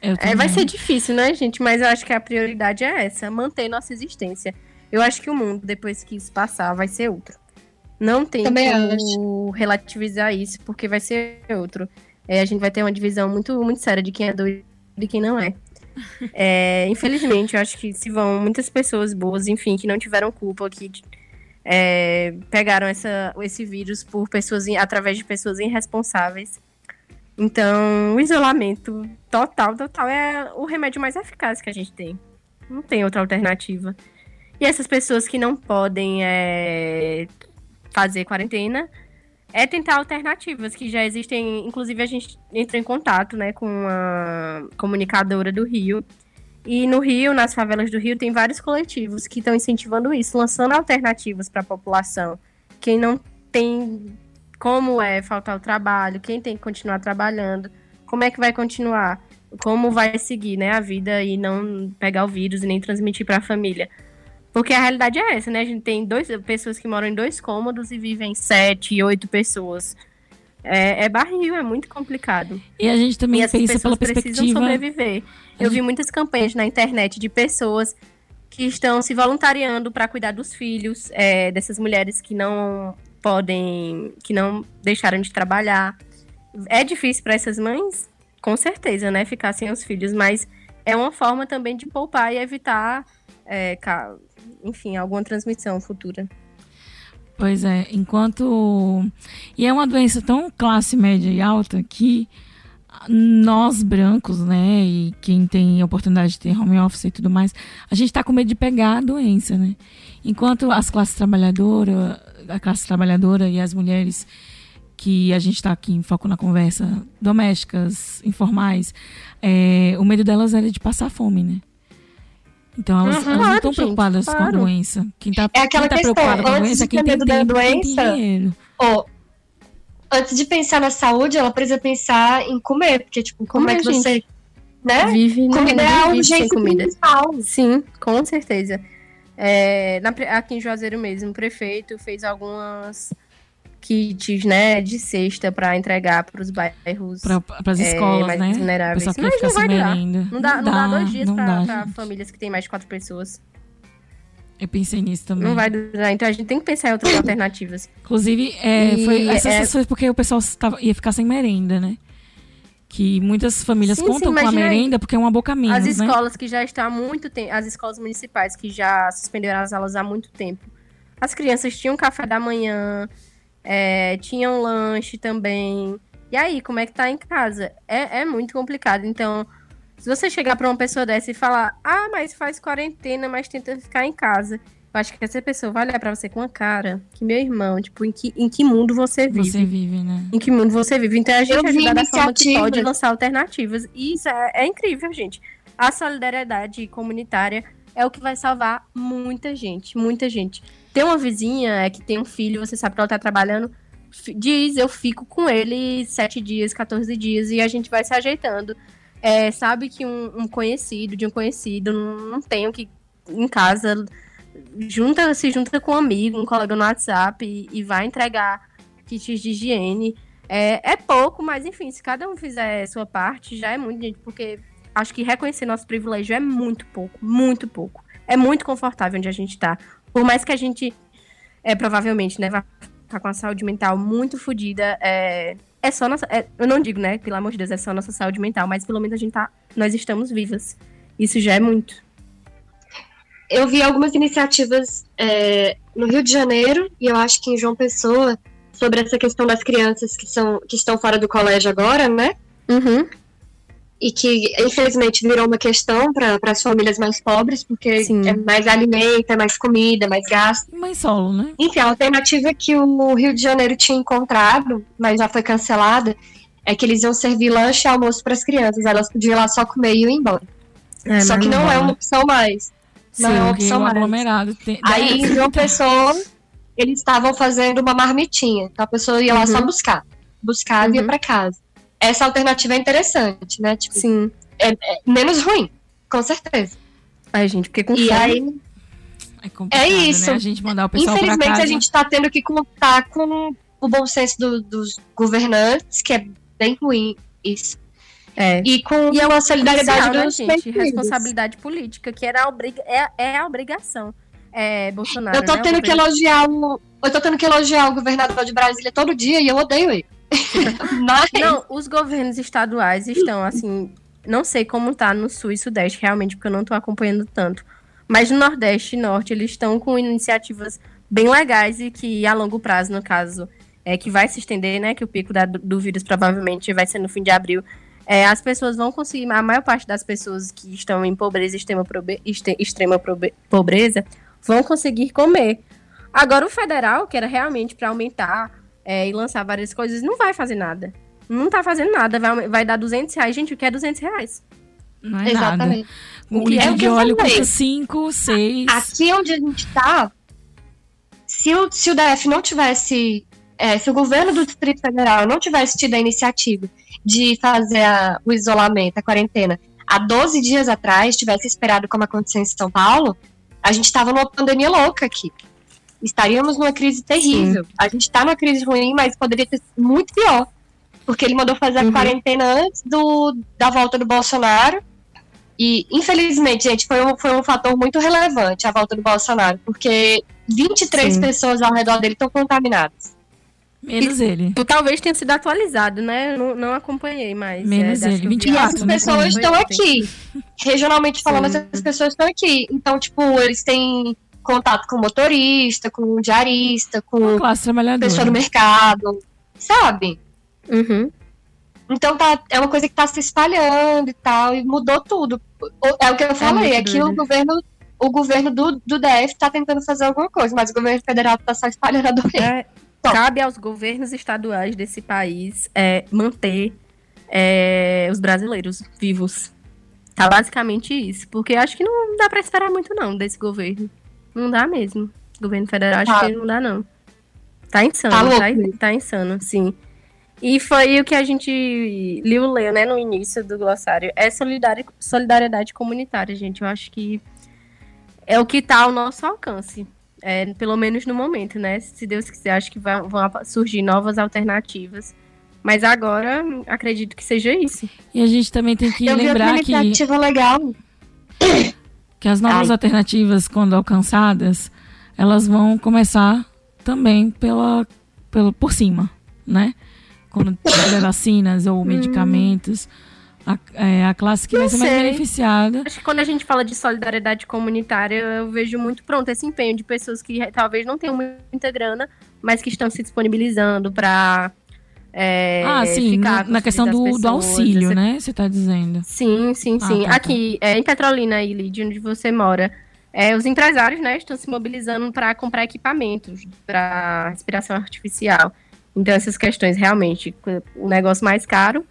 É, vai ser difícil, né, gente? Mas eu acho que a prioridade é essa, manter nossa existência. Eu acho que o mundo, depois que isso passar, vai ser outro. Não tem Também como relativizar isso, porque vai ser outro. É, a gente vai ter uma divisão muito, muito séria de quem é doido e quem não é. É, infelizmente, eu acho que se vão muitas pessoas boas, enfim, que não tiveram culpa, que é, pegaram essa, esse vírus por pessoas, através de pessoas irresponsáveis. Então, o isolamento total, total é o remédio mais eficaz que a gente tem. Não tem outra alternativa. E essas pessoas que não podem é, fazer quarentena, é tentar alternativas que já existem. Inclusive, a gente entrou em contato né, com uma comunicadora do Rio. E no Rio, nas favelas do Rio, tem vários coletivos que estão incentivando isso, lançando alternativas para a população. Quem não tem como é faltar o trabalho, quem tem que continuar trabalhando, como é que vai continuar, como vai seguir né, a vida e não pegar o vírus e nem transmitir para a família. Porque a realidade é essa, né? A gente tem dois, pessoas que moram em dois cômodos e vivem sete, oito pessoas. É, é barril, é muito complicado. E a gente também e pensa pela pessoas precisam perspectiva. sobreviver. Eu vi muitas campanhas na internet de pessoas que estão se voluntariando para cuidar dos filhos, é, dessas mulheres que não podem, que não deixaram de trabalhar. É difícil para essas mães, com certeza, né, ficar sem os filhos, mas é uma forma também de poupar e evitar, é, enfim, alguma transmissão futura. Pois é, enquanto. E é uma doença tão classe média e alta que nós brancos, né, e quem tem oportunidade de ter home office e tudo mais, a gente tá com medo de pegar a doença, né? Enquanto as classes trabalhadoras, a classe trabalhadora e as mulheres que a gente está aqui em foco na conversa, domésticas, informais, é, o medo delas era de passar fome, né? Então elas, Uhum, elas não claro, estão gente, preocupadas com a claro. doença. Quem tá, É aquela quem tá questão, preocupada com a antes doença é de quem tem doença, dinheiro. Ó, antes de pensar na saúde, ela precisa pensar em comer, porque, tipo, como Comer, é que você. Né? Vive, Comida ninguém é sem jeito comida. principal. Sim, com certeza. É, na aqui em Juazeiro mesmo, o prefeito fez algumas kits, né, de cesta para entregar para os bairros Para as é, escolas, mais né? vulneráveis. Mas não vai durar. merenda. Não dá, não dá dois dias não para famílias que têm mais de quatro pessoas. Eu pensei nisso também. Não vai durar. Então a gente tem que pensar em outras alternativas. Inclusive, é, foi, essas é- foi porque o pessoal tava, ia ficar sem merenda, né? Que muitas famílias Sim, contam sim, com a merenda porque é uma boca menos, As né? escolas que já estão há muito tempo, as escolas municipais que já suspenderam as aulas há muito tempo. As crianças tinham café da manhã, é, tinham lanche também. E aí, como é que tá em casa? É, é muito complicado. Então, se você chegar pra uma pessoa dessa e falar, ah, mas faz quarentena, mas tenta ficar em casa. Eu acho que essa pessoa vai olhar pra você com a cara que, meu irmão, tipo, em que, em que mundo você vive? Você vive, né? em que mundo você vive. Então a gente Eu ajuda da forma que pode lançar alternativas. E isso é, é incrível, gente. A solidariedade comunitária é o que vai salvar muita gente, muita gente. Tem uma vizinha é, que tem um filho, você sabe que ela tá trabalhando, diz, eu fico com ele sete dias, 14 dias, e a gente vai se ajeitando. É, sabe que um, um conhecido de um conhecido não, não tem o que em casa junta, se junta com um amigo, um colega no WhatsApp e, e vai entregar kits de higiene. É, é pouco, mas enfim, se cada um fizer sua parte, já é muito, gente, porque acho que reconhecer nosso privilégio é muito pouco, muito pouco. É muito confortável onde a gente tá. Por mais que a gente, é, provavelmente, né, vá ficar com a saúde mental muito fodida, é, é só nossa. é- eu não digo, né, pelo amor de Deus, é só nossa saúde mental, mas pelo menos a gente tá. Nós estamos vivas. Isso já é muito. Eu vi algumas iniciativas é, no Rio de Janeiro e eu acho que em João Pessoa sobre essa questão das crianças que, são, que estão fora do colégio agora, né? Uhum. E que infelizmente virou uma questão para as famílias mais pobres, porque Sim. é mais alimento, é mais comida, mais gasto. Mãe solo, né? Enfim, a alternativa que o Rio de Janeiro tinha encontrado, mas já foi cancelada, é que eles iam servir lanche e almoço para as crianças. Elas podiam ir lá só comer e ir embora. É, só que não é uma opção mais. Não é uma Porque opção o mais. aglomerado tem. Aí, em João Pessoa, eles estavam fazendo uma marmitinha. Então a pessoa ia lá Uhum. só buscar. Buscava e ia Uhum. pra casa. Essa alternativa é interessante, né? Tipo, Sim. menos ruim, com certeza. Ai, gente, porque com E fome- aí, É complicado, É isso. né? A gente mandar o pessoal infelizmente, casa. a gente tá tendo que contar com o bom senso do- dos governantes, que é bem ruim isso. É. E com E é a solidariedade Social, né, dos gente? partidos. Responsabilidade política, que era a obriga é, é a obrigação. É, Bolsonaro. Eu tô né? tendo que elogiar o. Eu tô tendo que elogiar o governador de Brasília todo dia e eu odeio ele. Mas Não, os governos estaduais estão, assim, não sei como tá no sul e sudeste, realmente, porque eu não tô acompanhando tanto. Mas no Nordeste e Norte, eles estão com iniciativas bem legais e que a longo prazo, no caso, é que vai se estender, né? Que o pico da- do vírus provavelmente vai ser no fim de abril. É, as pessoas vão conseguir, a maior parte das pessoas que estão em pobreza, extrema, probe- extrema probe- pobreza, vão conseguir comer. Agora, o federal, que era realmente para aumentar é, e lançar várias coisas, não vai fazer nada. Não tá fazendo nada, vai, vai dar 200 reais. Gente, o que é 200 reais? Não é Exatamente. nada. Um O que é litro o que de óleo custa 5, 6. aqui onde a gente tá, se o, se o DF não tivesse. é, se o governo do Distrito Federal não tivesse tido a iniciativa de fazer a- o isolamento, a quarentena, há 12 dias atrás, tivesse esperado como aconteceu em São Paulo, a gente estava numa pandemia louca aqui. Estaríamos numa crise terrível. A gente está numa crise ruim, mas poderia ter sido muito pior. Porque ele mandou fazer a Uhum. quarentena antes do, da volta do Bolsonaro. E, infelizmente, gente, foi um, foi um fator muito relevante a volta do Bolsonaro, porque 23 Sim. pessoas ao redor dele estão contaminadas. Menos ele. Talvez tenha sido atualizado, né? Não, não acompanhei, mas. Menos é, ele, que eu vi 24, E essas né, pessoas estão aqui. Regionalmente falando, Sim. essas pessoas estão aqui. Então, tipo, eles têm contato com motorista, com diarista, com pessoa do mercado, sabe? Uhum. Então tá, é uma coisa que tá se espalhando e tal, e mudou tudo. É o que eu falei, muito aqui o doido. governo, o governo do, do DF tá tentando fazer alguma coisa, mas o governo federal tá só espalhando a doença. É, cabe aos governos estaduais desse país é, manter é, os brasileiros vivos. Tá basicamente isso. Porque acho que não dá pra esperar muito, não, desse governo. Não dá mesmo. Governo federal, acho Tá. que não dá, não. Tá insano, Tá tá, louco. tá insano, sim. E foi o que a gente liu, leu, né, no início do glossário. É solidari- solidariedade comunitária, gente. Eu acho que é o que tá ao nosso alcance. É, pelo menos no momento, né? Se Deus quiser, acho que vão apa- surgir novas alternativas. Mas agora, acredito que seja isso. E a gente também tem que eu vi outra lembrar que, iniciativa legal. que as novas Ai. alternativas, quando alcançadas, elas vão começar também pela, pelo, por cima, né? Quando tiver vacinas ou medicamentos, a, é, a classe que vai Não ser mais sei. beneficiada. Acho que quando a gente fala de solidariedade comunitária, eu vejo muito pronto esse empenho de pessoas que talvez não tenham muita grana, mas que estão se disponibilizando para é, ah, sim, na, na questão do, das do pessoas, auxílio, essa- né? Você está dizendo. Sim, sim, Ah, sim. tá, tá. Aqui, é, em Petrolina, Lid, onde você mora, é, os empresários, né, estão se mobilizando para comprar equipamentos para respiração artificial. Então, essas questões, realmente, o negócio mais caro,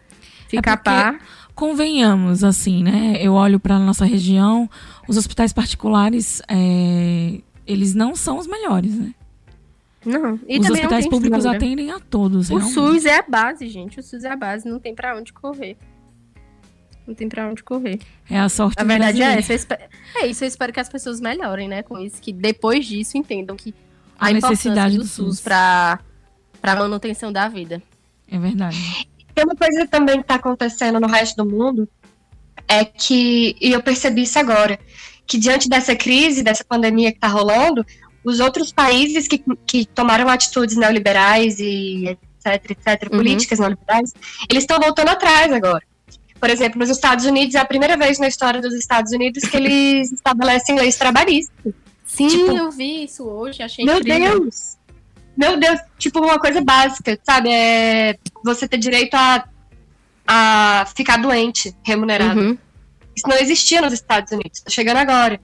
fica a É par. Convenhamos, assim, né? Eu olho para nossa região, os hospitais particulares, é, eles não são os melhores, né? Não, e os hospitais públicos estrutura. atendem a todos. O realmente. SUS é a base, gente. O SUS é a base, não tem pra onde correr. Não tem pra onde correr. É a sorte A verdade é essa. Espero- É isso, eu espero que as pessoas melhorem, né, com isso. Que depois disso entendam que A a, necessidade necessidade do, do SUS SUS. pra, pra manutenção da vida. É verdade. Tem uma coisa também que está acontecendo no resto do mundo, é que, e eu percebi isso agora, que diante dessa crise, dessa pandemia que está rolando, os outros países que, que tomaram atitudes neoliberais e etc, etc, Uhum. políticas neoliberais, eles estão voltando atrás agora. Por exemplo, nos Estados Unidos, é a primeira vez na história dos Estados Unidos que eles estabelecem leis trabalhistas. Sim, Tipo, eu vi isso hoje, achei Meu incrível. Deus! Meu Deus, tipo uma coisa básica, sabe? É você ter direito a, a ficar doente remunerado. Uhum. Isso não existia nos Estados Unidos, tá chegando agora.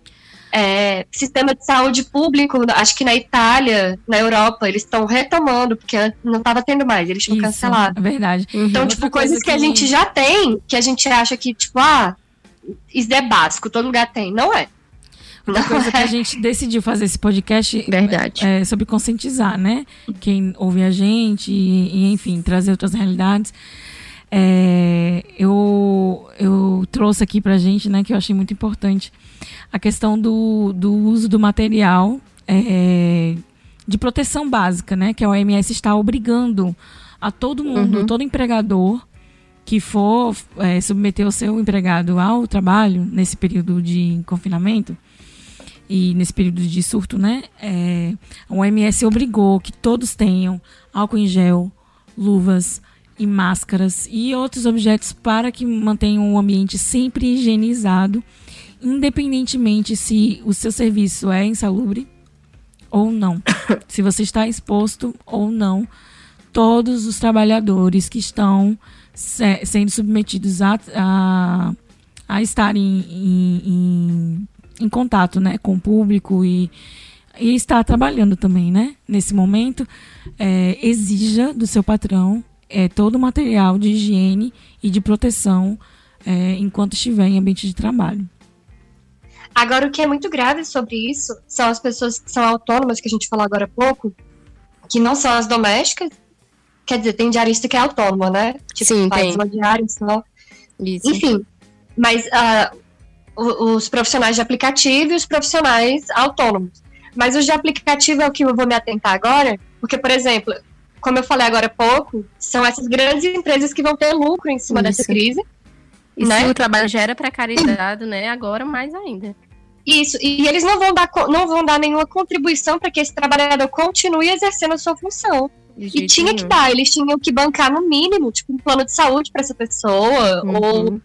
É, sistema de saúde público, acho que na Itália, na Europa, eles estão retomando, porque não estava tendo mais, eles tinham Isso, cancelado. é verdade. Então, outra tipo, coisa coisas que... a que- gente já tem, que a gente acha que, tipo, ah, isso é básico, todo lugar tem. Não é. Não coisa que é. a gente decidiu fazer esse podcast Verdade. é sobre conscientizar, né? Quem ouve a gente e, e, enfim, trazer outras realidades. É, eu, eu trouxe aqui pra gente, né, que eu achei muito importante, a questão do, do uso do material é, de proteção básica, né? Que a OMS está obrigando a todo mundo, Uhum. todo empregador que for é, submeter o seu empregado ao trabalho nesse período de confinamento e nesse período de surto, né? É, a OMS obrigou que todos tenham álcool em gel, luvas e máscaras e outros objetos para que mantenham o ambiente sempre higienizado, independentemente se o seu serviço é insalubre ou não, se você está exposto ou não. Todos os trabalhadores que estão se- sendo submetidos a, a, a estar em, em, em, contato né, com o público e, e estar trabalhando também, né? Nesse momento, é, exija do seu patrão é, todo o material de higiene e de proteção é, enquanto estiver em ambiente de trabalho. Agora, o que é muito grave sobre isso são as pessoas que são autônomas, que a gente falou agora há pouco, que não são as domésticas. Quer dizer, tem diarista que é autônoma, né? Tipo, Sim, faz tem. uma diária só. Isso. Enfim, mas o- os profissionais de aplicativo e os profissionais autônomos. Mas os de aplicativo é o que eu vou me atentar agora, porque, por exemplo, como eu falei agora há pouco, são essas grandes empresas que vão ter lucro em cima dessa Isso. crise. E né? se o trabalho já era precarizado, né? Agora mais ainda. Isso, e eles não vão dar, não vão dar nenhuma contribuição para que esse trabalhador continue exercendo a sua função. E tinha que nenhum. dar, eles tinham que bancar no mínimo, tipo, um plano de saúde para essa pessoa, Uhum. ou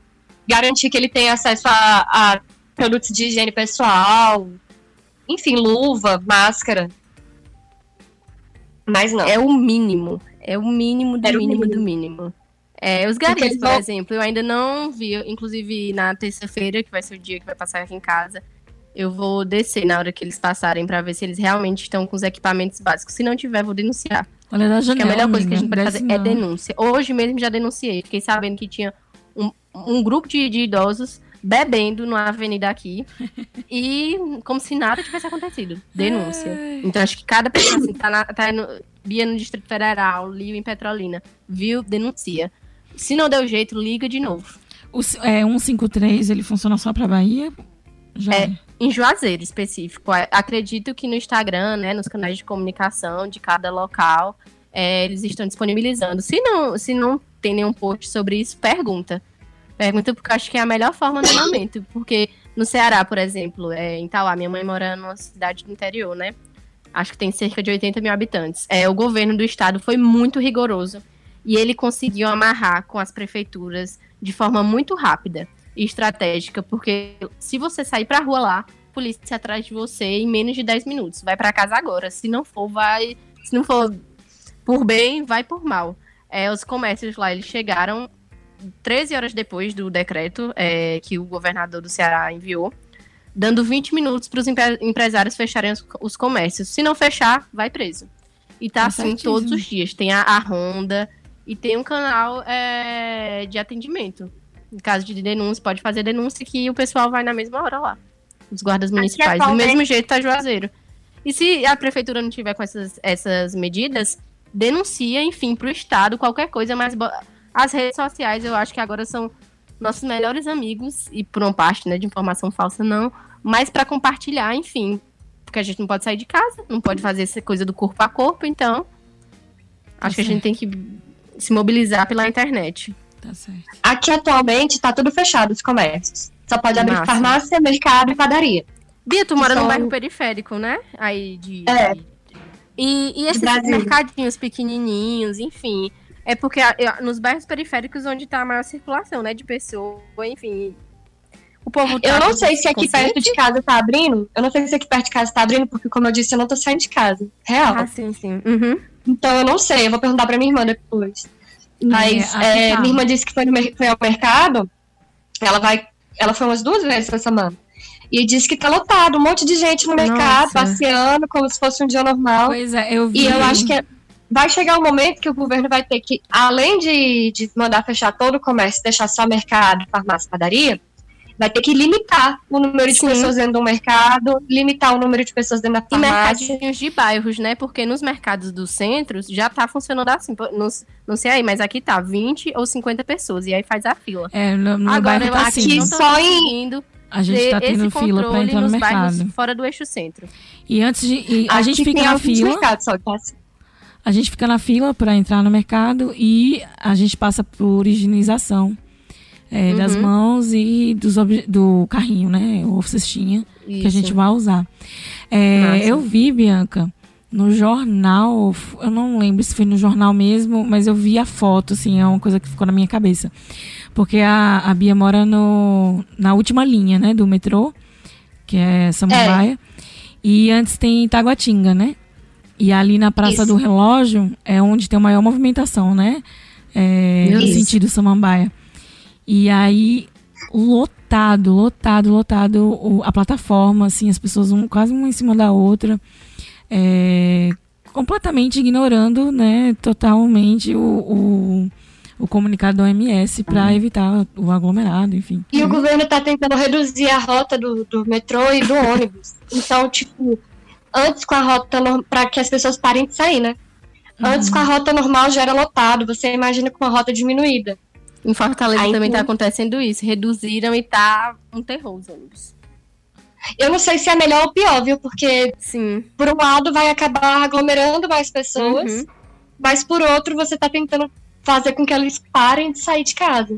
garantir que ele tenha acesso a, a produtos de higiene pessoal, enfim, luva, máscara. Mas não. É o mínimo. É o mínimo do Era mínimo, mínimo. do mínimo. É, os garis, por vão- exemplo, eu ainda não vi, inclusive na terça-feira, que vai ser o dia que vai passar aqui em casa, eu vou descer na hora que eles passarem pra ver se eles realmente estão com os equipamentos básicos. Se não tiver, vou denunciar. Olha que janela, a melhor coisa que a amiga, gente pode fazer é não. denúncia. Hoje mesmo já denunciei. Fiquei sabendo que tinha um, um grupo de, de idosos bebendo numa avenida aqui e como se nada tivesse acontecido. Denúncia. Então acho que cada pessoa assim, tá, na, tá no, Bia no Distrito Federal, Lio em Petrolina, viu, denuncia. Se não deu jeito, liga de novo. O, é, 153, ele funciona só pra Bahia? Já É. é. Em Juazeiro específico. A- Acredito que no Instagram, né, nos canais de comunicação de cada local, é, eles estão disponibilizando. Se não, se não tem nenhum post sobre isso, pergunta. Pergunta porque eu acho que é a melhor forma no momento. Porque no Ceará, por exemplo, é, em Tauá, minha mãe mora numa cidade do interior, né? Acho que tem cerca de 80 mil habitantes. É, o governo do estado foi muito rigoroso e ele conseguiu amarrar com as prefeituras de forma muito rápida e estratégica, porque se você sair pra rua lá, a polícia atrás de você em menos de 10 minutos. Vai pra casa agora. Se não for, vai. Se não for por bem, vai por mal. É, os comércios lá, eles chegaram 13 horas depois do decreto é, que o governador do Ceará enviou, dando 20 minutos para os empresários fecharem os, os comércios. Se não fechar, vai preso. E tá Tá assim certíssimo. todos os dias. Tem a, a Honda e tem um canal é, de atendimento. Em caso de denúncia, pode fazer denúncia que o pessoal vai na mesma hora lá. Os guardas municipais. Do atualmente- mesmo jeito tá Juazeiro. E se a prefeitura não tiver com essas, essas medidas, denuncia, enfim, pro Estado, qualquer coisa, mas as redes sociais eu acho que agora são nossos melhores amigos, e por uma parte, né, de informação falsa não, mas para compartilhar, enfim. Porque a gente não pode sair de casa, não pode fazer essa coisa do corpo a corpo, então. Acho que a gente tem que se mobilizar pela internet. Tá certo. Aqui atualmente tá tudo fechado os comércios. Só pode abrir Massa. farmácia, mercado e padaria. Bia, tu mora São- num bairro periférico, né? Aí de. É. E, e esses mercadinhos pequenininhos, enfim. É porque nos bairros periféricos onde tá a maior circulação, né? De pessoas, enfim. O povo tá Eu não sei se aqui consciente? perto de casa tá abrindo. Eu não sei se aqui perto de casa tá abrindo, porque, como eu disse, eu não tô saindo de casa. Real. Ah, sim, sim. Uhum. Então eu não sei, eu vou perguntar pra minha irmã depois. Mas aqui é, tá. minha irmã disse que foi, no foi ao mercado. Ela vai. Ela foi umas duas vezes essa semana. E disse que tá lotado, um monte de gente no mercado, Nossa. passeando, como se fosse um dia normal. Pois é, eu vi. E eu acho que é- vai chegar um momento que o governo vai ter que, além de, de mandar fechar todo o comércio, deixar só mercado, farmácia, padaria, vai ter que limitar o número de Sim. pessoas dentro do mercado, limitar o número de pessoas dentro da E farmácia. mercadinhos de bairros, né? Porque nos mercados dos centros já tá funcionando assim. Nos- não sei aí, mas aqui tá 20 ou 50 pessoas. E aí faz a fila. É, no, no Agora bairro tá assim. Aqui não tô só em- A gente ter tá tendo esse fila pra controle entrar no nos bairros mercado. fora do eixo centro. E antes de. e a gente fica na fila. mercados só, tá? A gente fica na fila para entrar no mercado e a gente passa por higienização é, das Uhum. mãos e dos do carrinho, né? Ou cestinha que a gente Isso. vai usar. É, eu vi, Bianca, no jornal, eu não lembro se foi no jornal mesmo, mas eu vi a foto, assim, é uma coisa que ficou na minha cabeça. Porque a, a Bia mora no, na última linha, né, do metrô, que é Samambaia. E antes tem Taguatinga, né? E ali na Praça Isso. do Relógio é onde tem a maior movimentação, né? É, no sentido Samambaia. E aí, lotado, lotado, lotado a plataforma, assim, as pessoas um, quase uma em cima da outra, é, completamente ignorando, né, totalmente o, o, o comunicado da OMS para evitar o aglomerado, enfim. E o governo tá tentando reduzir a rota do, do metrô e do ônibus. Então, tipo, antes com a rota normal, pra que as pessoas parem de sair, né? Antes com a rota normal já era lotado, você imagina com a rota diminuída. Em Fortaleza Aí, também então- tá acontecendo isso. Reduziram e tá um terror os ônibus. Eu não sei se é melhor ou pior, viu? Porque, Sim. por um lado, vai acabar aglomerando mais pessoas, Uhum. mas por outro, você tá tentando fazer com que eles parem de sair de casa.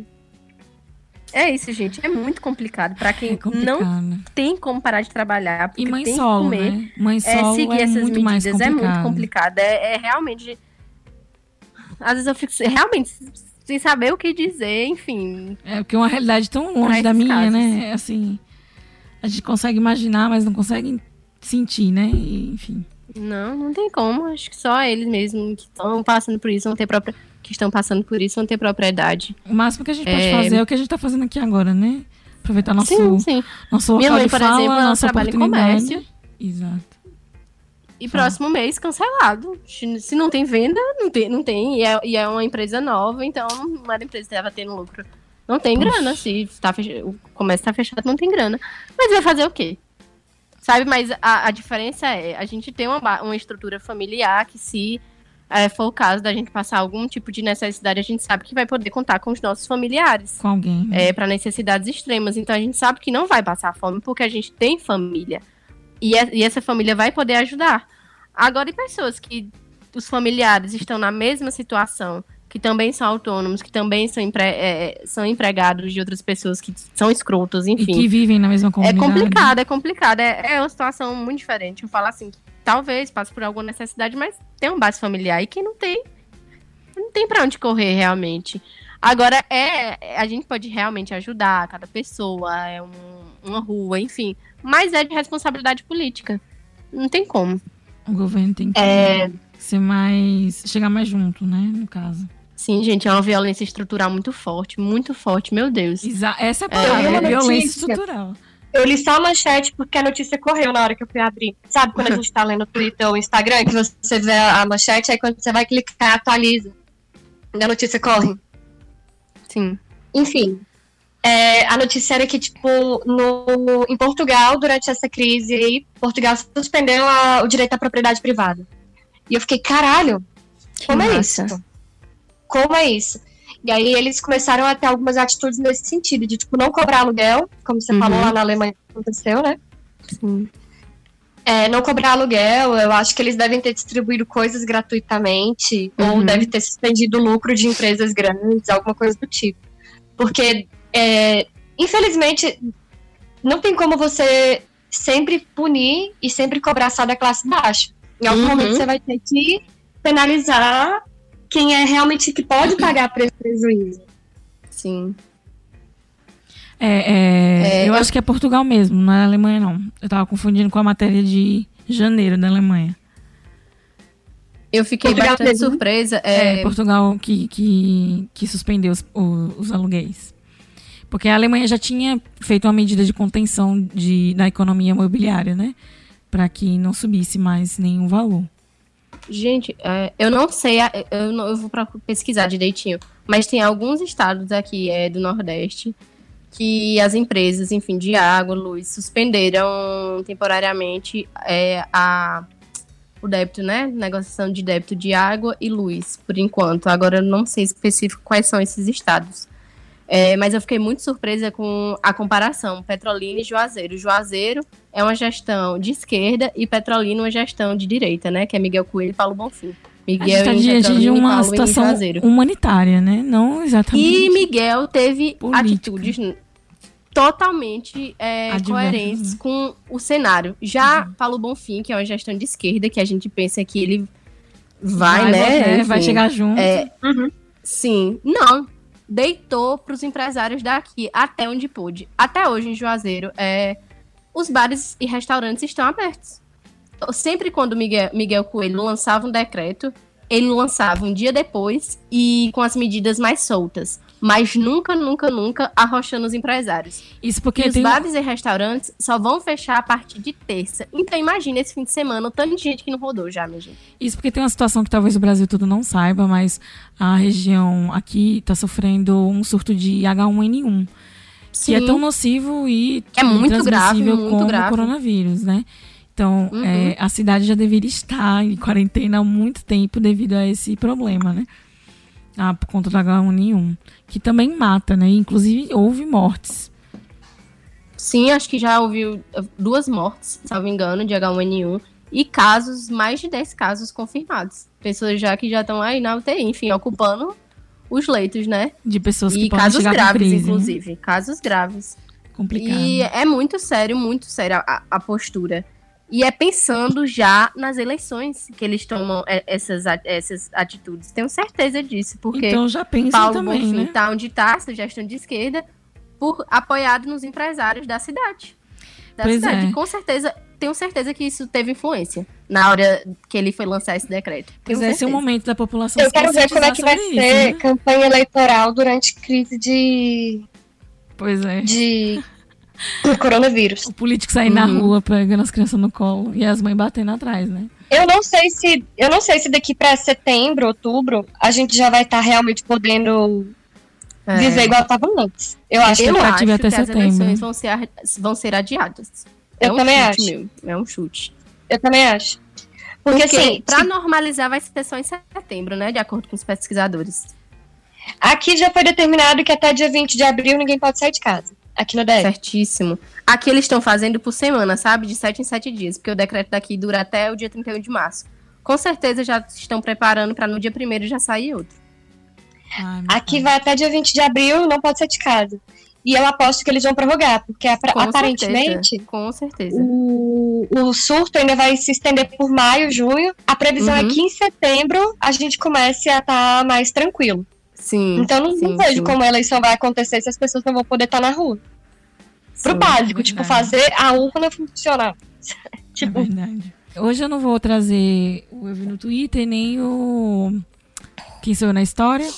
É isso, gente. É muito complicado. Pra quem É complicado. não tem como parar de trabalhar, porque E mãe tem que comer. né? Mãe É, seguir é, essas muito mais medidas complicado. é muito complicado. É, é realmente. Às vezes eu fico realmente sem saber o que dizer, enfim. É porque é uma realidade tão longe da minha, casos. né? É Assim, a gente consegue imaginar, mas não consegue sentir, né? E, enfim. Não, não tem como. Acho que só eles mesmos que estão passando por isso vão ter própria. Que estão passando por isso vão ter propriedade. O máximo que a gente pode É. fazer é o que a gente tá fazendo aqui agora, né? Aproveitar nosso, sim, sim. nosso Minha local mãe, de por fala, exemplo, ela nossa trabalha em comércio. Exato. E Fala. próximo mês cancelado. Se não tem venda, não tem. Não tem e, é, e é uma empresa nova, então não era empresa que estava tendo lucro. Não tem Poxa. grana. Se tá fech... o comércio tá fechado, não tem grana. Mas vai fazer o quê? Sabe, mas a, a diferença é, a gente tem uma, uma estrutura familiar que se é, for o caso da gente passar algum tipo de necessidade, a gente sabe que vai poder contar com os nossos familiares. Com alguém. né? é, para necessidades extremas. Então a gente sabe que não vai passar fome porque a gente tem família. E, é- e essa família vai poder ajudar. Agora, e pessoas que os familiares estão na mesma situação, que também são autônomos, que também são, empre- é, são empregados de outras pessoas que são escrotas, E enfim. que vivem na mesma É comunidade. complicado, é complicado. É, é uma situação muito diferente. Eu falo assim, talvez passe por alguma necessidade, mas tem um base familiar. E quem não tem, não tem pra onde correr realmente. Agora, é, a gente pode realmente ajudar cada pessoa, é um- uma rua, enfim. Mas é de responsabilidade política. Não tem como. O governo tem que É, ser mais. chegar mais junto, né? No caso. Sim, gente, é uma violência estrutural muito forte, muito forte, meu Deus. Exa essa é a palavra, é violência estrutural. Eu li só a manchete porque a notícia correu na hora que eu fui abrir. Sabe quando a gente tá lendo o Twitter ou Instagram, que você vê a manchete, aí quando você vai clicar, atualiza. E a notícia corre. Sim. Enfim, é, a notícia era que, tipo, no, em Portugal, durante essa crise aí, Portugal suspendeu a- o direito à propriedade privada. E eu fiquei, caralho, Que como é massa. isso? Como é isso? E aí eles começaram a ter algumas atitudes nesse sentido, de, tipo, não cobrar aluguel, como você Uhum. falou lá na Alemanha que aconteceu, né? Sim. É, não cobrar aluguel, eu acho que eles devem ter distribuído coisas gratuitamente, ou Uhum. deve ter suspendido o lucro de empresas grandes, alguma coisa do tipo. Porque, é, infelizmente, não tem como você sempre punir e sempre cobrar só da classe baixa. Em algum Uhum. momento você vai ter que penalizar quem é realmente que pode pagar por esse prejuízo. Sim. É, é, É, eu eu- acho que é Portugal mesmo, não é Alemanha, não. Eu tava confundindo com a matéria de janeiro da Alemanha. Eu fiquei Portugal bastante mesmo? surpresa. É, É, Portugal que, que, que suspendeu os, os aluguéis. Porque a Alemanha já tinha feito uma medida de contenção de, da economia imobiliária, né? Para que não subisse mais nenhum valor. Gente, é, eu não sei, a- eu, não- eu vou pesquisar direitinho, mas tem alguns estados aqui é, do Nordeste que as empresas, enfim, de água, luz, suspenderam temporariamente é, a, o débito, né? Negociação de débito de água e luz, por enquanto. Agora eu não sei específico quais são esses estados. É, mas eu fiquei muito surpresa com a comparação Petrolina e Juazeiro. Juazeiro é uma gestão de esquerda e Petrolina uma gestão de direita, né? Que é Miguel Coelho e Paulo Bonfim. Miguel a gente tá diante de uma situação humanitária, né? Não exatamente. E Miguel teve Política. atitudes totalmente é, coerentes né? com o cenário. Já uhum. Paulo Bonfim, que é uma gestão de esquerda, que a gente pensa que ele vai, vai né? Enfim, vai chegar junto. É, uhum. Sim, não. Deitou para os empresários daqui até onde pôde. Até hoje em Juazeiro, é, os bares e restaurantes estão abertos. Sempre quando Miguel, Miguel Coelho lançava um decreto, ele lançava um dia depois e com as medidas mais soltas mas nunca, nunca, nunca arrochando os empresários. Isso porque e os bares e restaurantes só vão fechar a partir de terça. Então imagina esse fim de semana o tanto de gente que não rodou já, minha gente. Isso porque tem uma situação que talvez o Brasil todo não saiba, mas a região aqui está sofrendo um surto de H1N1. Sim. Que é tão nocivo e é muito grave, muito como grave. o coronavírus, né? Então, uhum. é, a cidade já deveria estar em quarentena há muito tempo devido a esse problema, né? Ah, por conta da H1N1. Que também mata, né? Inclusive houve mortes. Sim, acho que já houve duas mortes, se não me engano, de H1N1. E casos, mais de 10 casos confirmados. Pessoas já que já estão aí na UTI, enfim, ocupando os leitos, né? De pessoas que e podem casos graves, crise, né? inclusive. Né? Casos graves. Complicado. E é muito sério, muito sério a, a postura e é pensando já nas eleições que eles tomam essas, essas atitudes. Tenho certeza disso, porque então já Paulo também, Bonfim né? tá onde está, essa gestão de esquerda, por apoiado nos empresários da cidade. Da pois cidade. É. Com certeza, tenho certeza que isso teve influência na hora que ele foi lançar esse decreto. Pois é, esse é o momento da população Eu quero ver como é que vai isso, ser né? campanha eleitoral durante crise de. Pois é. De por coronavírus. O político sair uhum. na rua pegando as crianças no colo e as mães batendo atrás, né? Eu não sei se eu não sei se daqui para setembro, outubro, a gente já vai estar tá realmente podendo é. viver igual estava antes. Eu acho eu que acho até que setembro. as eleições vão ser, vão ser adiadas. É eu um também chute, acho. Meu. É um chute. Eu também acho. Porque, Porque assim, para se... normalizar vai ser só em setembro, né? De acordo com os pesquisadores. Aqui já foi determinado que até dia 20 de abril ninguém pode sair de casa. Aqui no DF. Certíssimo. Aqui eles estão fazendo por semana, sabe? De 7 em 7 dias, porque o decreto daqui dura até o dia 31 de março. Com certeza já estão preparando para no dia 1 já sair outro. Ai, Aqui vai até dia 20 de abril, não pode sair de casa. E eu aposto que eles vão prorrogar, porque Com aparentemente certeza. Com certeza. O, o surto ainda vai se estender por maio, junho. A previsão Uhum. é que em setembro a gente comece a estar mais tranquilo. Sim. Então não, sim, não vejo sim. como a eleição vai acontecer se as pessoas não vão poder estar na rua. Pro Sim, básico, é tipo, fazer a urna funcionar. É tipo, verdade. Hoje eu não vou trazer o Eu Vi no Twitter nem o Quem Sou Eu na História,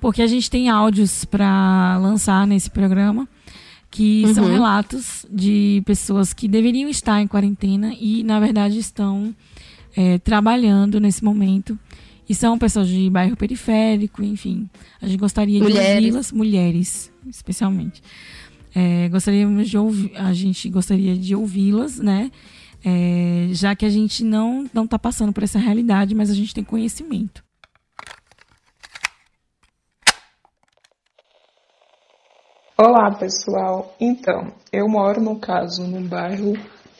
porque a gente tem áudios para lançar nesse programa que são Uhum. relatos de pessoas que deveriam estar em quarentena e, na verdade, estão é, trabalhando nesse momento. E são pessoas de bairro periférico, enfim. A gente gostaria de Mulheres. ouvi-las, mulheres, especialmente. É, gostaríamos de ouvir, a gente gostaria de ouvi-las, né? É, já que a gente não não está passando por essa realidade, mas a gente tem conhecimento. Olá, pessoal. Então, eu moro, no caso, num bairro,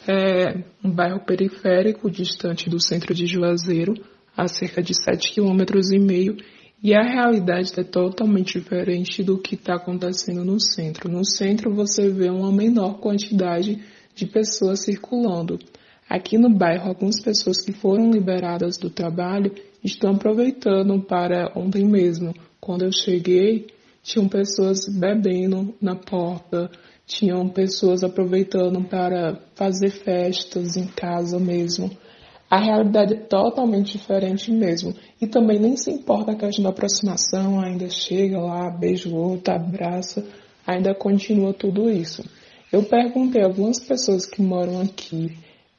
é, um bairro periférico, distante do centro de Juazeiro, a cerca de 7,5 km, e a realidade é totalmente diferente do que está acontecendo no centro. No centro, você vê uma menor quantidade de pessoas circulando. Aqui no bairro, algumas pessoas que foram liberadas do trabalho estão aproveitando para ontem mesmo. Quando eu cheguei, tinham pessoas bebendo na porta, tinham pessoas aproveitando para fazer festas em casa mesmo. A realidade é totalmente diferente mesmo. E também nem se importa a questão da aproximação, ainda chega lá, beija o outro, abraça, ainda continua tudo isso. Eu perguntei a algumas pessoas que moram aqui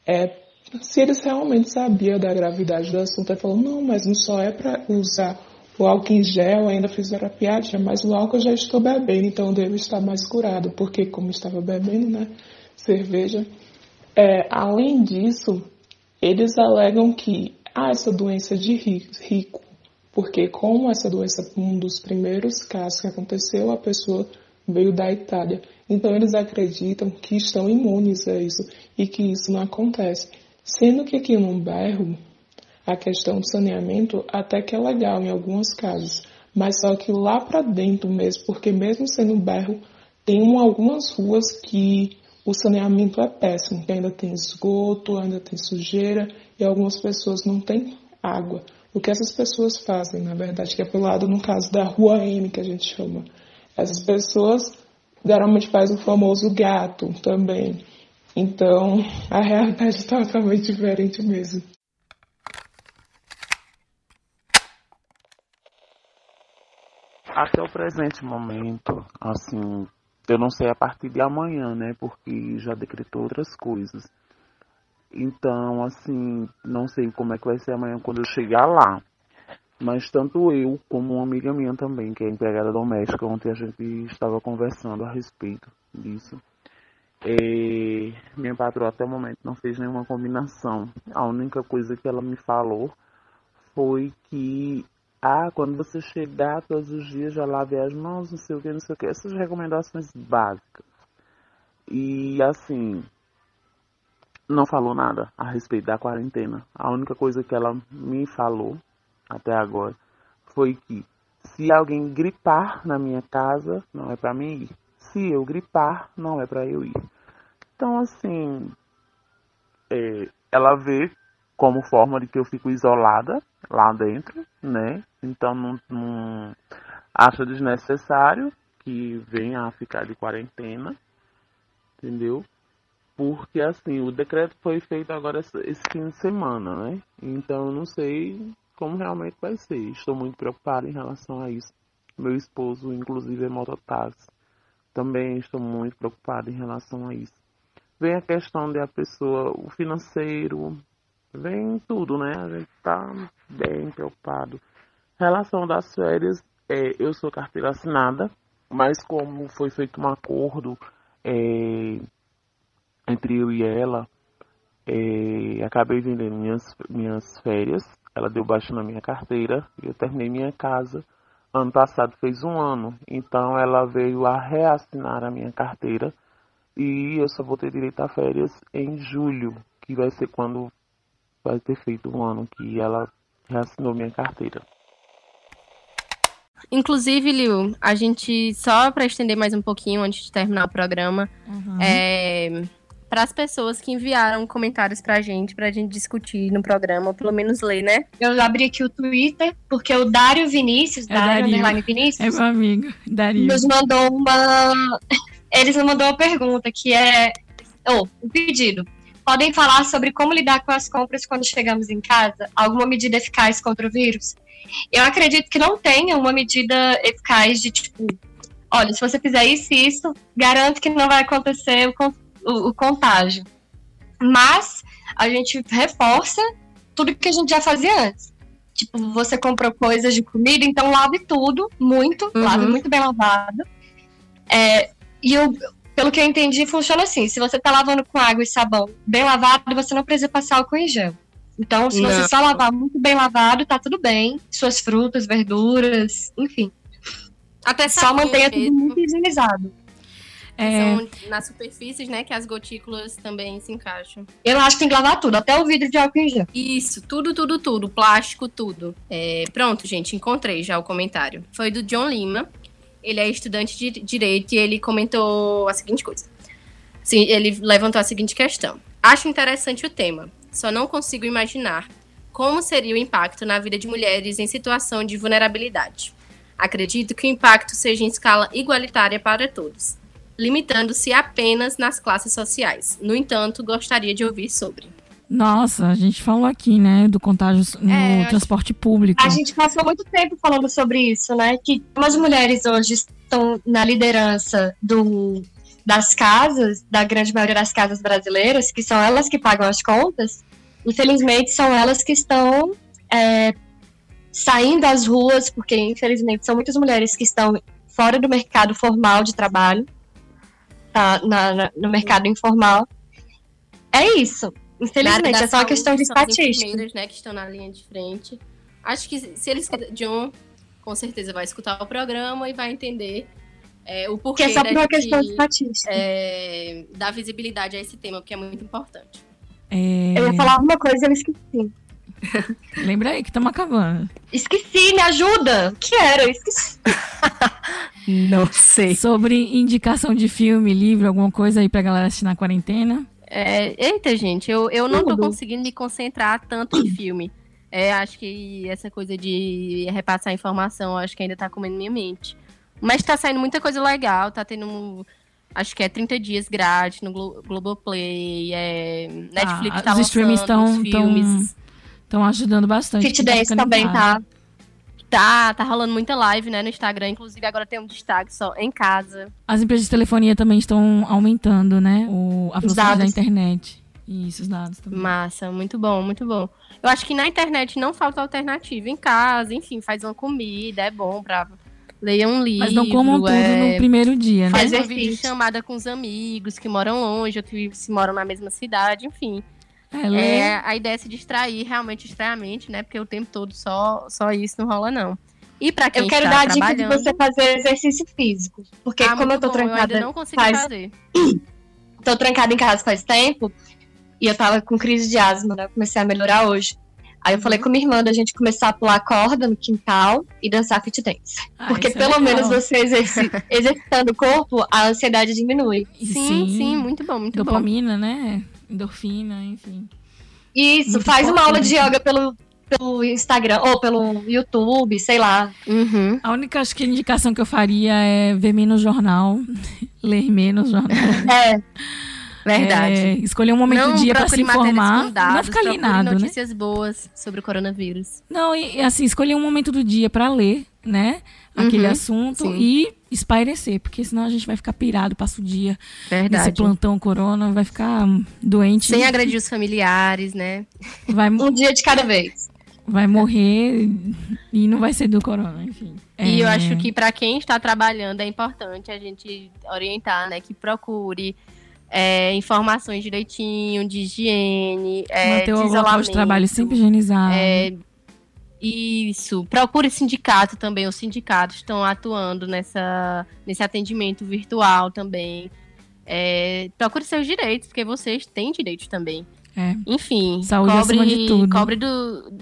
é, se eles realmente sabiam da gravidade do assunto. Ele falou, não, mas não só é para usar o álcool em gel, ainda fizeram a piada, mas o álcool eu já estou bebendo, então eu devo estar mais curado, porque como estava bebendo, né, cerveja. É, além disso, eles alegam que ah, essa doença de ri- rico, porque como essa doença, um dos primeiros casos que aconteceu, a pessoa veio da Itália. Então eles acreditam que estão imunes a isso e que isso não acontece. Sendo que aqui no bairro a questão do saneamento até que é legal em alguns casos, mas só que lá para dentro mesmo, porque mesmo sendo um bairro, tem algumas ruas que o saneamento é péssimo, ainda tem esgoto, ainda tem sujeira e algumas pessoas não têm água. O que essas pessoas fazem, na verdade, que é pelo lado, no caso da rua M, que a gente chama. Essas pessoas geralmente fazem o famoso gato também. Então, a realidade está totalmente diferente mesmo. Até o presente momento, assim, eu não sei a partir de amanhã, né? Porque já decretou outras coisas. Então, assim, não sei como é que vai ser amanhã quando eu chegar lá. Mas tanto eu como uma amiga minha também, que é empregada doméstica, ontem a gente estava conversando a respeito disso. Minha patroa até o momento não fez nenhuma combinação. A única coisa que ela me falou foi que ah, quando você chegar todos os dias já lave as mãos, não sei o que, não sei o que, essas recomendações básicas. E assim, não falou nada a respeito da quarentena. A única coisa que ela me falou até agora foi que se alguém gripar na minha casa, não é para mim ir. Se eu gripar, não é para eu ir. Então, assim, é, ela vê como forma de que eu fico isolada lá dentro, né? Então não, não acha desnecessário que venha a ficar de quarentena, entendeu? Porque assim, o decreto foi feito agora esse fim de semana, né? Então eu não sei como realmente vai ser. Estou muito preocupada em relação a isso. Meu esposo, inclusive, é mototáxi. Também estou muito preocupada em relação a isso. Vem a questão de a pessoa, o financeiro, vem tudo, né? A gente tá bem preocupado. Relação das férias, é, eu sou carteira assinada, mas como foi feito um acordo é, entre eu e ela, é, acabei vendendo minhas, minhas férias. Ela deu baixo na minha carteira e eu terminei minha casa. Ano passado fez um ano, então ela veio a reassinar a minha carteira e eu só vou ter direito a férias em julho, que vai ser quando vai ter feito um ano que ela reassinou minha carteira. Inclusive, Liu, a gente, só para estender mais um pouquinho antes de terminar o programa, uhum. é, para as pessoas que enviaram comentários pra gente, pra gente discutir no programa, ou pelo menos ler, né? Eu abri aqui o Twitter, porque o Dário Vinícius, é Dário, Dário Vinícius, é meu amigo, Dário. nos mandou uma... Eles nos mandou uma pergunta, que é... Ou, oh, um pedido podem falar sobre como lidar com as compras quando chegamos em casa? Alguma medida eficaz contra o vírus? Eu acredito que não tenha uma medida eficaz de tipo, olha, se você fizer isso e isso, garanto que não vai acontecer o, o, o contágio. Mas a gente reforça tudo que a gente já fazia antes. Tipo, você comprou coisas de comida, então lave tudo, muito, uhum. lave muito bem lavado. É, e eu, pelo que eu entendi, funciona assim: se você tá lavando com água e sabão bem lavado, você não precisa passar álcool em gel. Então, se não. você só lavar muito bem lavado, tá tudo bem. Suas frutas, verduras, enfim. Até só mantenha tudo muito higienizado. É... São nas superfícies, né, que as gotículas também se encaixam. Eu acho que tem que lavar tudo, até o vidro de álcool em gel. Isso, tudo, tudo, tudo. Plástico, tudo. É, pronto, gente, encontrei já o comentário. Foi do John Lima. Ele é estudante de direito e ele comentou a seguinte coisa. Sim, ele levantou a seguinte questão. Acho interessante o tema, só não consigo imaginar como seria o impacto na vida de mulheres em situação de vulnerabilidade. Acredito que o impacto seja em escala igualitária para todos, limitando-se apenas nas classes sociais. No entanto, gostaria de ouvir sobre. Nossa, a gente falou aqui, né, do contágio no é, transporte público. A gente passou muito tempo falando sobre isso, né? Que as mulheres hoje estão na liderança do, das casas, da grande maioria das casas brasileiras, que são elas que pagam as contas, infelizmente são elas que estão é, saindo às ruas, porque infelizmente são muitas mulheres que estão fora do mercado formal de trabalho, tá, na, na, no mercado informal. É isso. Infelizmente, é só uma questão de estatística. Né, que estão na linha de frente. Acho que se ele escuta, John com certeza vai escutar o programa e vai entender é, o porquê Que é só por uma questão que, estatística. é, dar visibilidade a esse tema, que é muito importante. É, Eu ia falar uma coisa e eu esqueci. Lembra aí que estamos acabando. Esqueci, me ajuda! O que era? Eu esqueci. Não sei. Sobre indicação de filme, livro, alguma coisa aí pra galera assistir na quarentena. É, eita, gente, eu, eu não tô conseguindo me concentrar tanto em filme. É, acho que essa coisa de repassar informação, acho que ainda tá comendo minha mente. Mas tá saindo muita coisa legal, tá tendo. Acho que é 30 dias grátis no Glo Globoplay, é, Netflix Ah, tá os lançando streamings tão- os filmes. Estão ajudando bastante. Fit quem tá Dance ficando em também casa. tá. Tá, tá rolando muita live, né, no Instagram. Inclusive, agora tem um destaque só em casa. As empresas de telefonia também estão aumentando, né? O, a velocidade da internet. Isso, os dados também. Massa, muito bom, muito bom. Eu acho que na internet não falta alternativa. Em casa, enfim, faz uma comida, é bom pra ler um livro. Mas não comam tudo é... no primeiro dia, né? Faz uma Exercício. videochamada com os amigos que moram longe, outros se moram na mesma cidade, enfim. É. É, a ideia é se distrair, realmente distrair a mente, né? Porque o tempo todo só, só isso não rola, não. E pra quem Eu quero está dar a dica de você fazer exercício físico. Porque Ah, como eu tô bom, eu ainda trancada, não consigo faz- fazer. tô trancada em casa faz tempo, e eu tava com crise de asma, né? Eu comecei a melhorar hoje. Aí eu Uhum. falei com minha irmã da gente começar a pular corda no quintal e dançar fit dance. Ah, Porque é pelo legal. menos você exerci- exercitando o corpo, a ansiedade diminui. E Sim, sim, muito bom, muito bom. Dopamina, né? Endorfina, enfim. Isso, Muito faz uma aula de yoga pelo, pelo Instagram ou pelo YouTube, sei lá. Uhum. A única acho que indicação que eu faria é ver menos jornal, ler menos jornal. É, Verdade. É, escolher um momento do dia pra se informar, dados, não ficar procure alienado, né? notícias boas sobre o coronavírus. Não, e assim, escolher um momento do dia pra ler, né? Aquele Uhum, assunto sim. e espairecer, porque senão a gente vai ficar pirado, passa o dia nesse Verdade. plantão corona, vai ficar hum, doente, Sem agredir os familiares, né? vai, um dia de cada vez. vai morrer e não vai ser do corona, enfim. E eu É, acho que para quem está trabalhando é importante a gente orientar, né? Que procure é, informações direitinho, de higiene, é, manter de o local de trabalho sempre higienizado. É, isso. Procure sindicato também. Os sindicatos estão atuando nessa, nesse atendimento virtual também. É, procure seus direitos, porque vocês têm direitos também. É. Enfim, Saúde cobre, acima de tudo. cobre do.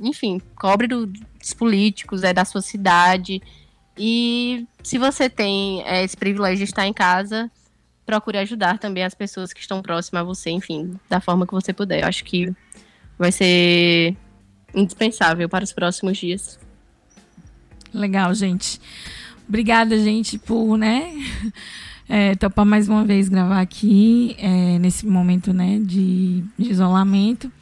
Enfim, cobre do- dos políticos, é da sua cidade. E se você tem é, esse privilégio de estar em casa, procure ajudar também as pessoas que estão próximas a você, enfim, da forma que você puder. Eu acho que vai ser indispensável para os próximos dias. Legal, gente. Obrigada, gente, por, né, é, topar mais uma vez gravar aqui, é, nesse momento, né, de, de isolamento.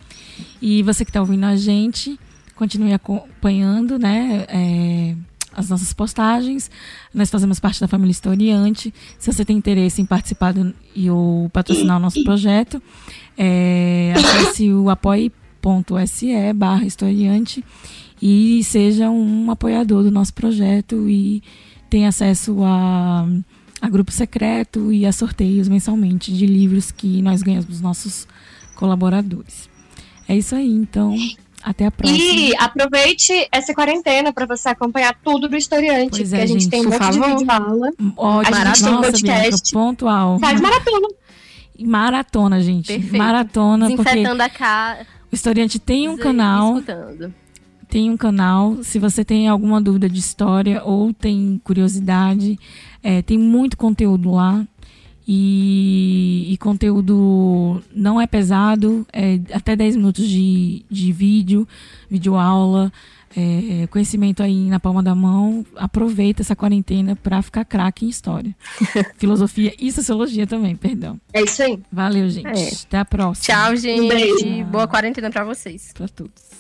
E você que está ouvindo a gente, continue acompanhando, né, é, as nossas postagens. Nós fazemos parte da família Historiante. Se você tem interesse em participar do, e ou patrocinar o nosso projeto, é, acesse o apoie.se barra historiante e seja um apoiador do nosso projeto e tenha acesso a, a grupo secreto e a sorteios mensalmente de livros que nós ganhamos dos nossos colaboradores. É isso aí, então até a próxima. E aproveite essa quarentena para você acompanhar tudo do historiante, Pois porque é, a gente gente, tem um monte de favor. vídeo aula. Ótimo, a gente tem nossa, podcast. Bianca, pontual. Faz maratona. Maratona, gente. Perfeito. Maratona, porque Desinfetando a casa. O historiante tem um canal tem um canal. Se você tem alguma dúvida de história ou tem curiosidade, é, tem muito conteúdo lá. E, e conteúdo não é pesado, é até 10 minutos de, de vídeo, vídeo aula, é, conhecimento aí na palma da mão. Aproveita essa quarentena para ficar craque em história. Filosofia e sociologia também, perdão. É isso aí. Valeu, gente. É. Até a próxima. Tchau, gente. beijo. Boa quarentena pra vocês. Pra todos.